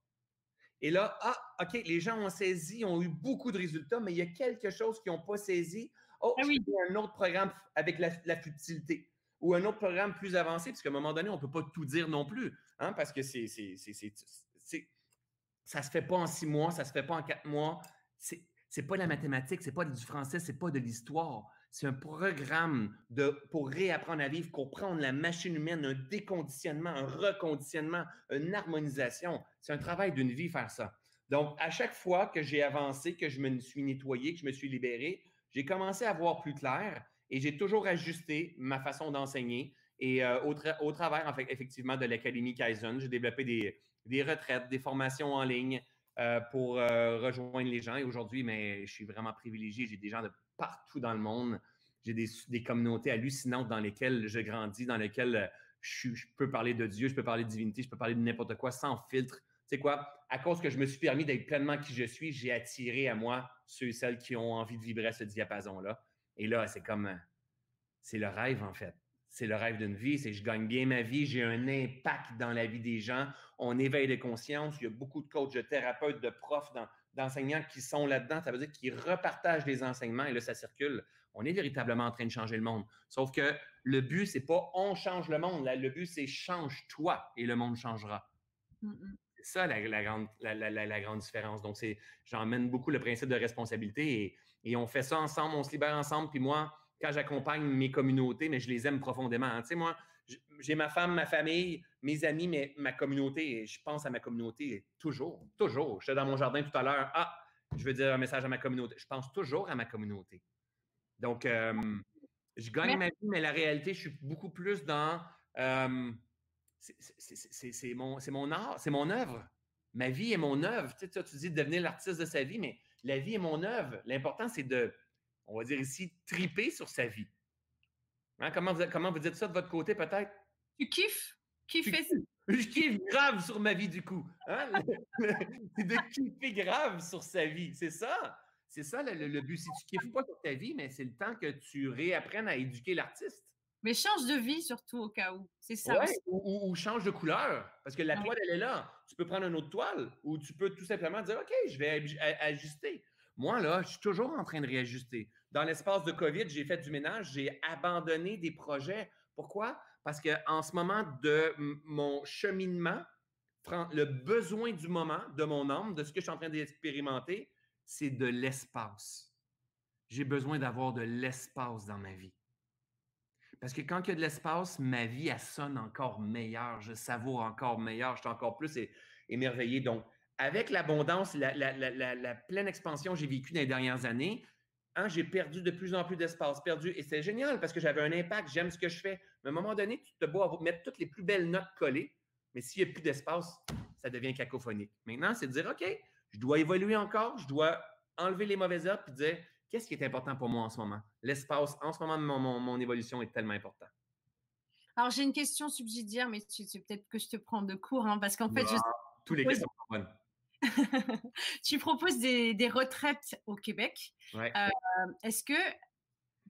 Et là, ah, OK, les gens ont saisi, ont eu beaucoup de résultats, mais il y a quelque chose qu'ils n'ont pas saisi. Oh, ah oui. un autre programme avec la, la, futilité ou un autre programme plus avancé, parce qu'à un moment donné, on ne peut pas tout dire non plus, hein, parce que c'est, c'est, ça ne se fait pas en six mois, ça ne se fait pas en quatre mois. C'est, n'est pas la mathématique, c'est pas du français, c'est pas de l'histoire. C'est un programme de, pour réapprendre à vivre, comprendre la machine humaine, un déconditionnement, un reconditionnement, une harmonisation. C'est un travail d'une vie faire ça. Donc, à chaque fois que j'ai avancé, que je me suis nettoyé, que je me suis libéré, j'ai commencé à voir plus clair et j'ai toujours ajusté ma façon d'enseigner. Et euh, au, travers, effectivement, de l'Académie Kaizen, j'ai développé des, retraites, des formations en ligne euh, pour euh, rejoindre les gens. Et aujourd'hui, mais je suis vraiment privilégié. J'ai des gens de partout dans le monde. J'ai des, communautés hallucinantes dans lesquelles je grandis, dans lesquelles je, peux parler de Dieu, je peux parler de divinité, je peux parler de n'importe quoi sans filtre. Tu sais quoi? À cause que je me suis permis d'être pleinement qui je suis, j'ai attiré à moi ceux et celles qui ont envie de vibrer à ce diapason-là. Et là, c'est comme, euh, c'est le rêve en fait. C'est le rêve d'une vie, c'est je gagne bien ma vie, j'ai un impact dans la vie des gens, on éveille les consciences, il y a beaucoup de coachs, de thérapeutes, de profs, d'enseignants qui sont là-dedans, ça veut dire qu'ils repartagent les enseignements et là, ça circule. On est véritablement en train de changer le monde. Sauf que le but, c'est pas on change le monde, le but, c'est change-toi et le monde changera. C'est ça la, grande, la, grande différence. Donc, j'emmène beaucoup le principe de responsabilité et, on fait ça ensemble, on se libère ensemble. Puis moi, quand j'accompagne mes communautés, mais je les aime profondément. Hein. Tu sais, moi, J'ai ma femme, ma famille, mes amis, mais ma communauté. Et je pense à ma communauté toujours, toujours. J'étais dans mon jardin tout à l'heure. Ah, je veux dire un message à ma communauté. Je pense toujours à ma communauté. Donc, euh, je gagne ma vie, mais la réalité, je suis beaucoup plus dans. Euh, c'est mon, mon art, c'est mon œuvre. Ma vie est mon œuvre. Tu, sais, tu dis de devenir l'artiste de sa vie, mais la vie est mon œuvre. L'important, c'est de, on va dire ici, triper sur sa vie. Hein, comment, vous, comment vous dites ça de votre côté, peut-être? Tu kiffes? Kiffer. Je kiffe grave sur ma vie, du coup. Hein? [LAUGHS] c'est de kiffer grave sur sa vie. C'est ça. C'est ça le, but. Si tu kiffes pas sur ta vie, mais c'est le temps que tu réapprennes à éduquer l'artiste. Mais change de vie surtout au cas où. C'est ça. ou, change de couleur. Parce que la toile, elle est là. Tu peux prendre une autre toile ou tu peux tout simplement dire OK, je vais ajuster. Moi, là, je suis toujours en train de réajuster. Dans l'espace de COVID, j'ai fait du ménage, j'ai abandonné des projets. Pourquoi? Parce qu'en ce moment de mon cheminement, le besoin du moment, de mon âme, de ce que je suis en train d'expérimenter, c'est de l'espace. J'ai besoin d'avoir de l'espace dans ma vie. Parce que quand il y a de l'espace, ma vie, elle sonne encore meilleure. Je savoure encore meilleur. Je suis encore plus émerveillé. Donc, avec l'abondance, la, pleine expansion que j'ai vécue dans les dernières années, j'ai perdu de plus en plus d'espace, perdu. Et c'est génial parce que j'avais un impact, j'aime ce que je fais. Mais à un moment donné, tu te beau mettre toutes les plus belles notes collées, mais s'il n'y a plus d'espace, ça devient cacophonique. Maintenant, c'est de dire, OK, je dois évoluer encore, je dois enlever les mauvaises heures puis dire, qu'est-ce qui est important pour moi en ce moment? L'espace, en ce moment de mon, évolution est tellement important. Alors, j'ai une question subsidiaire, mais c'est peut-être que je te prends de court, hein, parce qu'en fait, je... tous les questions sont bonnes. [LAUGHS] tu proposes des, retraites au Québec. Euh, est-ce que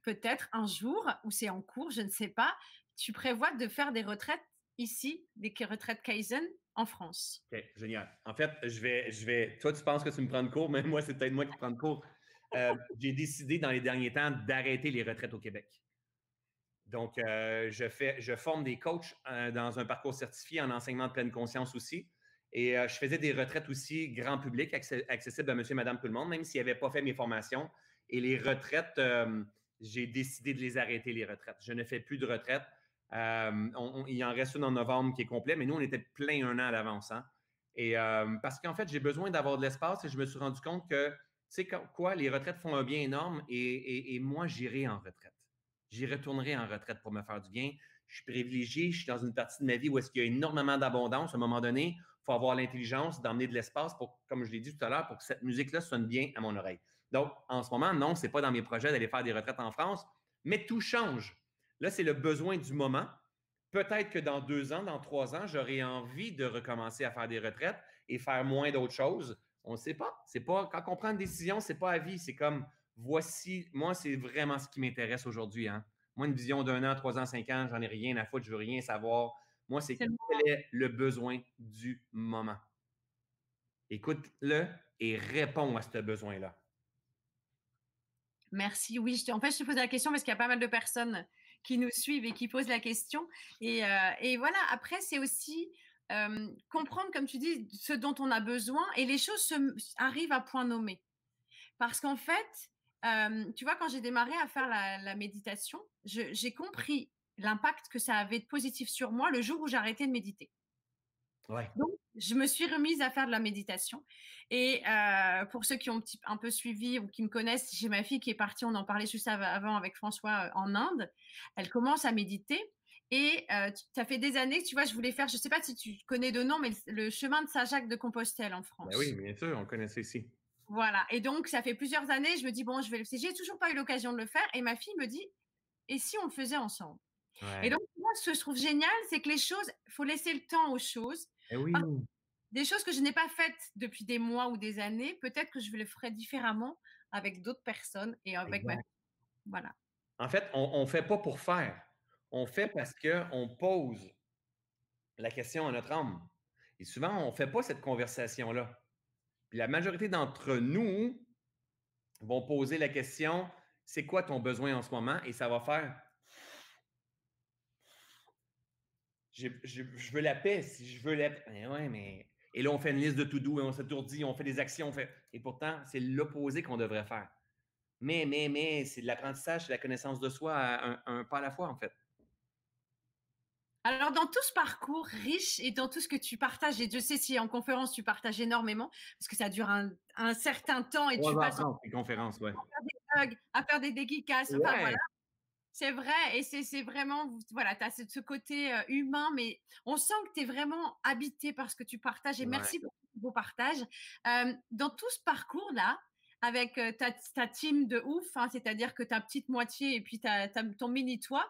peut-être un jour, ou c'est en cours, je ne sais pas, tu prévois de faire des retraites ici, des retraites Kaizen en France? OK, génial. En fait, je vais, je vais. Toi, tu penses que tu me prends de cours, mais [LAUGHS] moi, c'est peut-être moi qui prends de cours. Euh, j'ai décidé dans les derniers temps d'arrêter les retraites au Québec. Donc, euh, je, fais, je forme des coachs dans un parcours certifié en enseignement de pleine conscience aussi. Et euh, je faisais des retraites aussi grand public, accessibles à monsieur et madame tout le monde, même s'ils n'avaient pas fait mes formations. Et les retraites, euh, j'ai décidé de les arrêter, les retraites. Je ne fais plus de retraite. Euh, il en reste une en novembre qui est complet, mais nous, on était plein un an à l'avance. Hein. Et parce qu'en fait, j'ai besoin d'avoir de l'espace et je me suis rendu compte que, sais quoi, les retraites font un bien énorme et, et moi, j'irai en retraite. J'y retournerai en retraite pour me faire du bien. Je suis privilégié, je suis dans une partie de ma vie où est-ce qu'il y a énormément d'abondance. À un moment donné, il faut avoir l'intelligence d'emmener de l'espace pour, comme je l'ai dit tout à l'heure, pour que cette musique-là sonne bien à mon oreille. Donc, en ce moment, non, ce n'est pas dans mes projets d'aller faire des retraites en France, mais tout change. Là, c'est le besoin du moment. Peut-être que dans deux ans, dans trois ans, j'aurai envie de recommencer à faire des retraites et faire moins d'autres choses. On ne sait pas. C'est pas quand on prend une décision, c'est pas à vie. C'est comme voici, moi, c'est vraiment ce qui m'intéresse aujourd'hui. Hein. Moi, une vision d'un an, trois ans, cinq ans, j'en ai rien à foutre, je veux rien savoir. Moi, c'est quel est le besoin du moment. Écoute-le et réponds à ce besoin-là. Merci. Oui, en fait, je te pose la question parce qu'il y a pas mal de personnes qui nous suivent et qui posent la question. Et, euh, voilà, après, c'est aussi comprendre, comme tu dis, ce dont on a besoin et les choses arrivent à point nommé. Parce qu'en fait, tu vois, quand j'ai démarré à faire la méditation, j'ai compris l'impact que ça avait de positif sur moi le jour où j'ai arrêté de méditer. Donc, je me suis remise à faire de la méditation. Et euh, pour ceux qui ont un peu suivi ou qui me connaissent, j'ai ma fille qui est partie, on en parlait juste avant avec François en Inde. Elle commence à méditer. Et euh, ça fait des années que tu vois, je voulais faire, je ne sais pas si tu connais de nom, mais le, chemin de Saint-Jacques de Compostelle en ben France. oui, bien sûr, on connaissait ici. Voilà. Et donc, ça fait plusieurs années, je me dis, bon, je vais le faire. J'ai toujours pas eu l'occasion de le faire. Et ma fille me dit, et si on le faisait ensemble? Et donc, moi, ce que je trouve génial, c'est que les choses, il faut laisser le temps aux choses. Eh oui. Des choses que je n'ai pas faites depuis des mois ou des années, peut-être que je le ferai différemment avec d'autres personnes et avec ma Voilà. En fait, on ne fait pas pour faire. On fait parce qu'on pose la question à notre âme. Et souvent, on ne fait pas cette conversation-là. La majorité d'entre nous vont poser la question c'est quoi ton besoin en ce moment? Et ça va faire je, veux la paix, si je veux la paix. Et là, on fait une liste de tout doux et on s'étourdit, on fait des actions. On fait... Et pourtant, c'est l'opposé qu'on devrait faire. Mais, mais, mais, c'est de l'apprentissage, c'est la connaissance de soi un, pas à la fois, en fait. Alors, dans tout ce parcours riche et dans tout ce que tu partages, et je sais si en conférence tu partages énormément, parce que ça dure un, certain temps et tu passes en conférence, ouais. à faire des bugs, à faire des dédicaces, enfin voilà. C'est vrai, et c'est vraiment, voilà, tu as ce, côté euh, humain, mais on sent que tu es vraiment habité par ce que tu partages, et merci pour vos partages. Euh, dans tout ce parcours-là, avec euh, ta, ta, team de ouf, hein, c'est-à-dire que ta petite moitié et puis ta, ton mini-toi,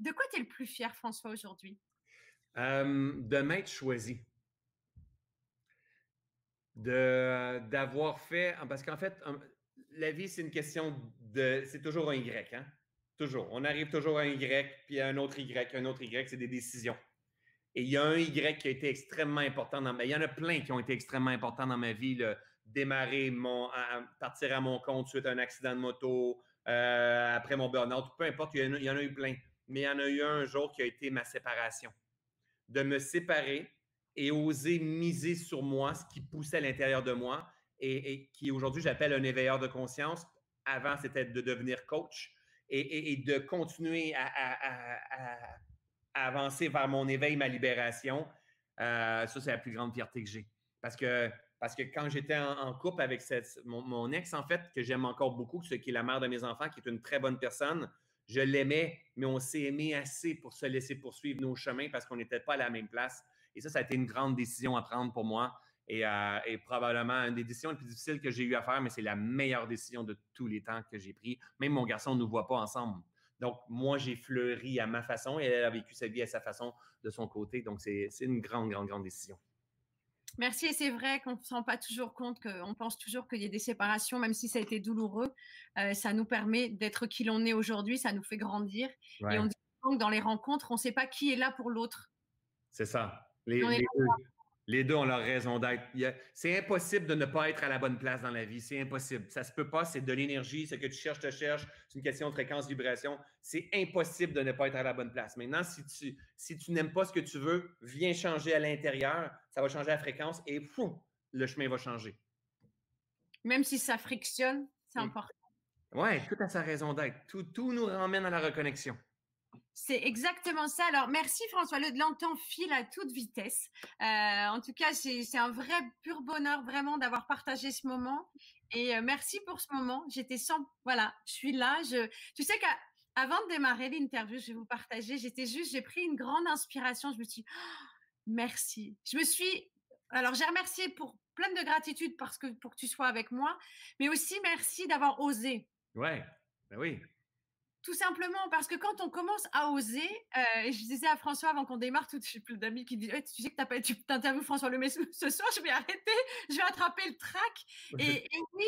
de quoi tu es le plus fier, François, aujourd'hui? de m'être choisi. D'avoir fait, parce qu'en fait, la vie, c'est une question de, c'est toujours un Y, hein? Toujours. On arrive toujours à un Y, puis à un autre Y, un autre Y, c'est des décisions. Et il y a un Y qui a été extrêmement important dans ma vie. Il y en a plein qui ont été extrêmement importants dans ma vie. Démarrer, mon, partir à mon compte suite à un accident de moto, euh, après mon burn-out, peu importe, il y, en a, eu plein. Mais il y en a eu un jour qui a été ma séparation. De me séparer et oser miser sur moi, ce qui poussait à l'intérieur de moi et, qui aujourd'hui j'appelle un éveilleur de conscience. Avant, c'était de devenir coach et, de continuer à, avancer vers mon éveil, ma libération. Euh, ça, c'est la plus grande fierté que j'ai. Parce que, parce que quand j'étais en, couple avec mon, ex, en fait, que j'aime encore beaucoup, ce qui est la mère de mes enfants, qui est une très bonne personne, je l'aimais, mais on s'est aimé assez pour se laisser poursuivre nos chemins parce qu'on n'était pas à la même place. Et ça, ça a été une grande décision à prendre pour moi. Euh, et, probablement une des décisions les plus difficiles que j'ai eu à faire, mais c'est la meilleure décision de tous les temps que j'ai pris. Même mon garçon ne nous voit pas ensemble. Donc, moi, j'ai fleuri à ma façon et elle a vécu sa vie à sa façon de son côté. Donc, c'est une grande, grande, grande décision. Merci. Et c'est vrai qu'on ne se rend pas toujours compte qu'on pense toujours qu'il y a des séparations, même si ça a été douloureux. Euh, ça nous permet d'être qui l'on est aujourd'hui, ça nous fait grandir. Et on dit que dans les rencontres, on ne sait pas qui est là pour l'autre. C'est ça. Les, les deux ont leur raison d'être. C'est impossible de ne pas être à la bonne place dans la vie. C'est impossible. Ça se peut pas. C'est de l'énergie. Ce que tu cherches, te cherches. C'est une question de fréquence, vibration. C'est impossible de ne pas être à la bonne place. Maintenant, si tu, si tu n'aimes pas ce que tu veux, viens changer à l'intérieur. Ça va changer la fréquence et fou, le chemin va changer. Même si ça frictionne, c'est important. Oui, tout a sa raison d'être. Tout, tout nous ramène à la reconnexion. C'est exactement ça. Alors, merci François. Le temps file à toute vitesse. Euh, en tout cas, c'est un vrai pur bonheur vraiment d'avoir partagé ce moment. Et euh, merci pour ce moment. J'étais sans. Voilà, je suis là. Je, tu sais qu'avant de démarrer l'interview, je vais vous partager, j'étais juste, j'ai pris une grande inspiration. Je me suis dit, oh, merci. Je me suis. Alors, j'ai remercié pour plein de gratitude parce que pour que tu sois avec moi, mais aussi merci d'avoir osé. Ouais, ben oui. Tout simplement parce que quand on commence à oser, euh, je disais à François avant qu'on démarre, tout, j'ai plus d'amis qui disent Tu sais que pas, tu t'interviews François Lemay ce soir, je vais arrêter, je vais attraper le trac. Et, oui,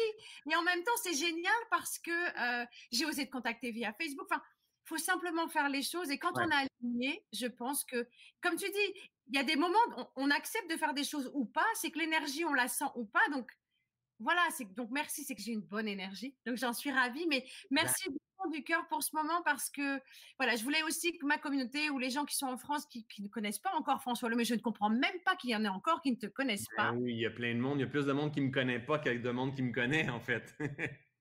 et en même temps, c'est génial parce que euh, j'ai osé te contacter via Facebook. Enfin, il faut simplement faire les choses. Et quand on a aligné, je pense que, comme tu dis, il y a des moments, on, on accepte de faire des choses ou pas, c'est que l'énergie, on la sent ou pas. Donc, voilà, c'est donc merci, c'est que j'ai une bonne énergie. Donc j'en suis ravie, mais merci du cœur pour ce moment parce que voilà, je voulais aussi que ma communauté ou les gens qui sont en France qui, ne connaissent pas encore François mais je ne comprends même pas qu'il y en ait encore qui ne te connaissent ben pas. oui, il y a plein de monde, il y a plus de monde qui ne me connaît pas qu'avec de monde qui me connaît en fait. [LAUGHS]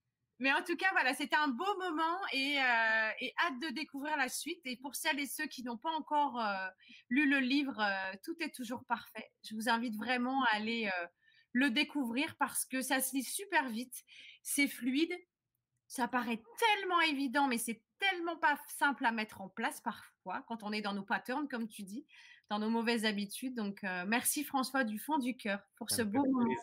Mais en tout cas, voilà, c'était un beau moment et, euh, et, hâte de découvrir la suite. Et pour celles et ceux qui n'ont pas encore euh, lu le livre, euh, tout est toujours parfait. Je vous invite vraiment à aller le découvrir parce que ça se lit super vite, c'est fluide, ça paraît tellement évident, mais c'est tellement pas simple à mettre en place parfois quand on est dans nos patterns, comme tu dis, dans nos mauvaises habitudes. Donc, euh, merci François du fond du cœur pour ce beau moment.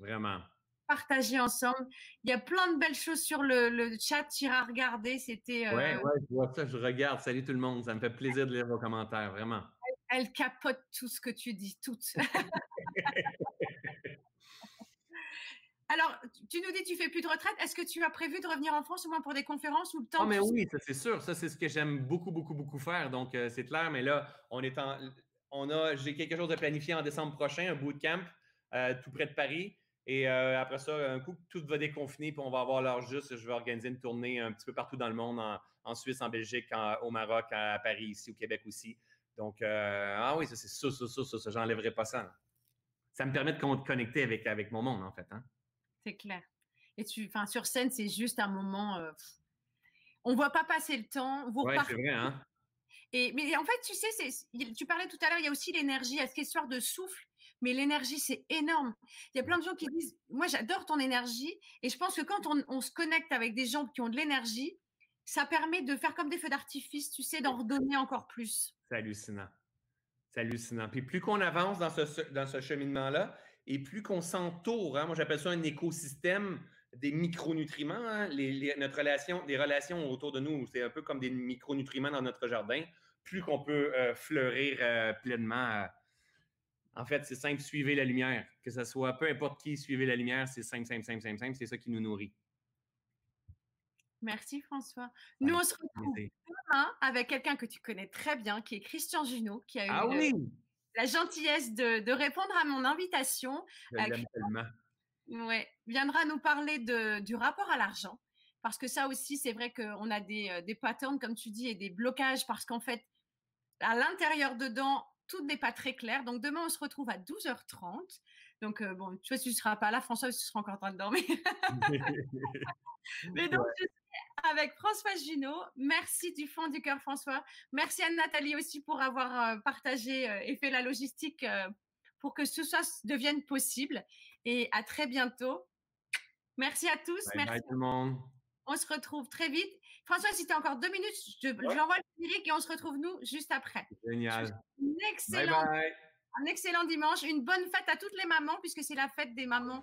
Vraiment. Partager ensemble. Il y a plein de belles choses sur le, chat. Tu iras regarder. C'était. Euh, ouais, ouais, je vois ça. Je regarde. Salut tout le monde. Ça me fait plaisir de lire vos commentaires. Vraiment. Elle, elle capote tout ce que tu dis. Tout. [LAUGHS] Alors, tu nous dis tu fais plus de retraite. Est-ce que tu as prévu de revenir en France au moins pour des conférences ou le temps Ah, mais oui, ça c'est sûr. Ça, c'est ce que j'aime beaucoup, beaucoup, beaucoup faire. Donc, euh, c'est clair. Mais là, on est en, on a, j'ai quelque chose de planifié en décembre prochain, un bootcamp euh, tout près de Paris. Et euh, après ça, un coup, tout va déconfiner, puis on va avoir l'heure juste. Je vais organiser une tournée un petit peu partout dans le monde, en, Suisse, en Belgique, au Maroc, à Paris, ici, au Québec aussi. Donc, ah oui, ça, c'est ça, ça, ça, ça, ça j'enlèverai pas ça. Ça me permet de connecter avec, avec mon monde, en fait. Hein? C'est clair. Et tu, enfin, sur scène, c'est juste un moment. On euh, on voit pas passer le temps. Vous c'est vrai, hein? Et, mais en fait, tu sais, tu parlais tout à l'heure, il y a aussi l'énergie, à cette histoire de souffle. Mais l'énergie, c'est énorme. Il y a plein de gens qui disent, moi, j'adore ton énergie. Et je pense que quand on, se connecte avec des gens qui ont de l'énergie, ça permet de faire comme des feux d'artifice, tu sais, d'en redonner encore plus. C'est hallucinant. C'est hallucinant. Puis plus qu'on avance dans ce, dans ce cheminement-là, et plus qu'on s'entoure, hein, moi j'appelle ça un écosystème des micronutriments, hein, les, notre relation, des relations autour de nous, c'est un peu comme des micronutriments dans notre jardin, plus qu'on peut euh, fleurir euh, pleinement. Euh, en fait, c'est simple, suivez la lumière. Que ce soit peu importe qui, suivez la lumière, c'est simple, simple, simple, simple, simple, c'est ça qui nous nourrit. Merci François. Nous, on se retrouve demain avec quelqu'un que tu connais très bien, qui est Christian Junot, qui a eu ah oui. La gentillesse de, répondre à mon invitation. Ouais, viendra nous parler de, du rapport à l'argent. Parce que ça aussi, c'est vrai qu'on a des, euh, des patterns, comme tu dis, et des blocages, parce qu'en fait, à l'intérieur dedans, tout n'est pas très clair. Donc demain, on se retrouve à 12h30. Donc, euh, bon, tu vois, tu ne seras pas là, François, tu seras encore en train de dormir. [LAUGHS] [LAUGHS] Mais donc, avec François Junot. Merci du fond du cœur, François. Merci à Nathalie aussi pour avoir euh, partagé et fait la logistique pour que ce soit devienne possible et à très bientôt. Merci à tous. merci. tout le monde. On se retrouve très vite. François, si tu as encore deux minutes, je, j'envoie le lyrique et on se retrouve nous juste après. Génial. Excellent, un excellent dimanche. Une bonne fête à toutes les mamans puisque c'est la fête des mamans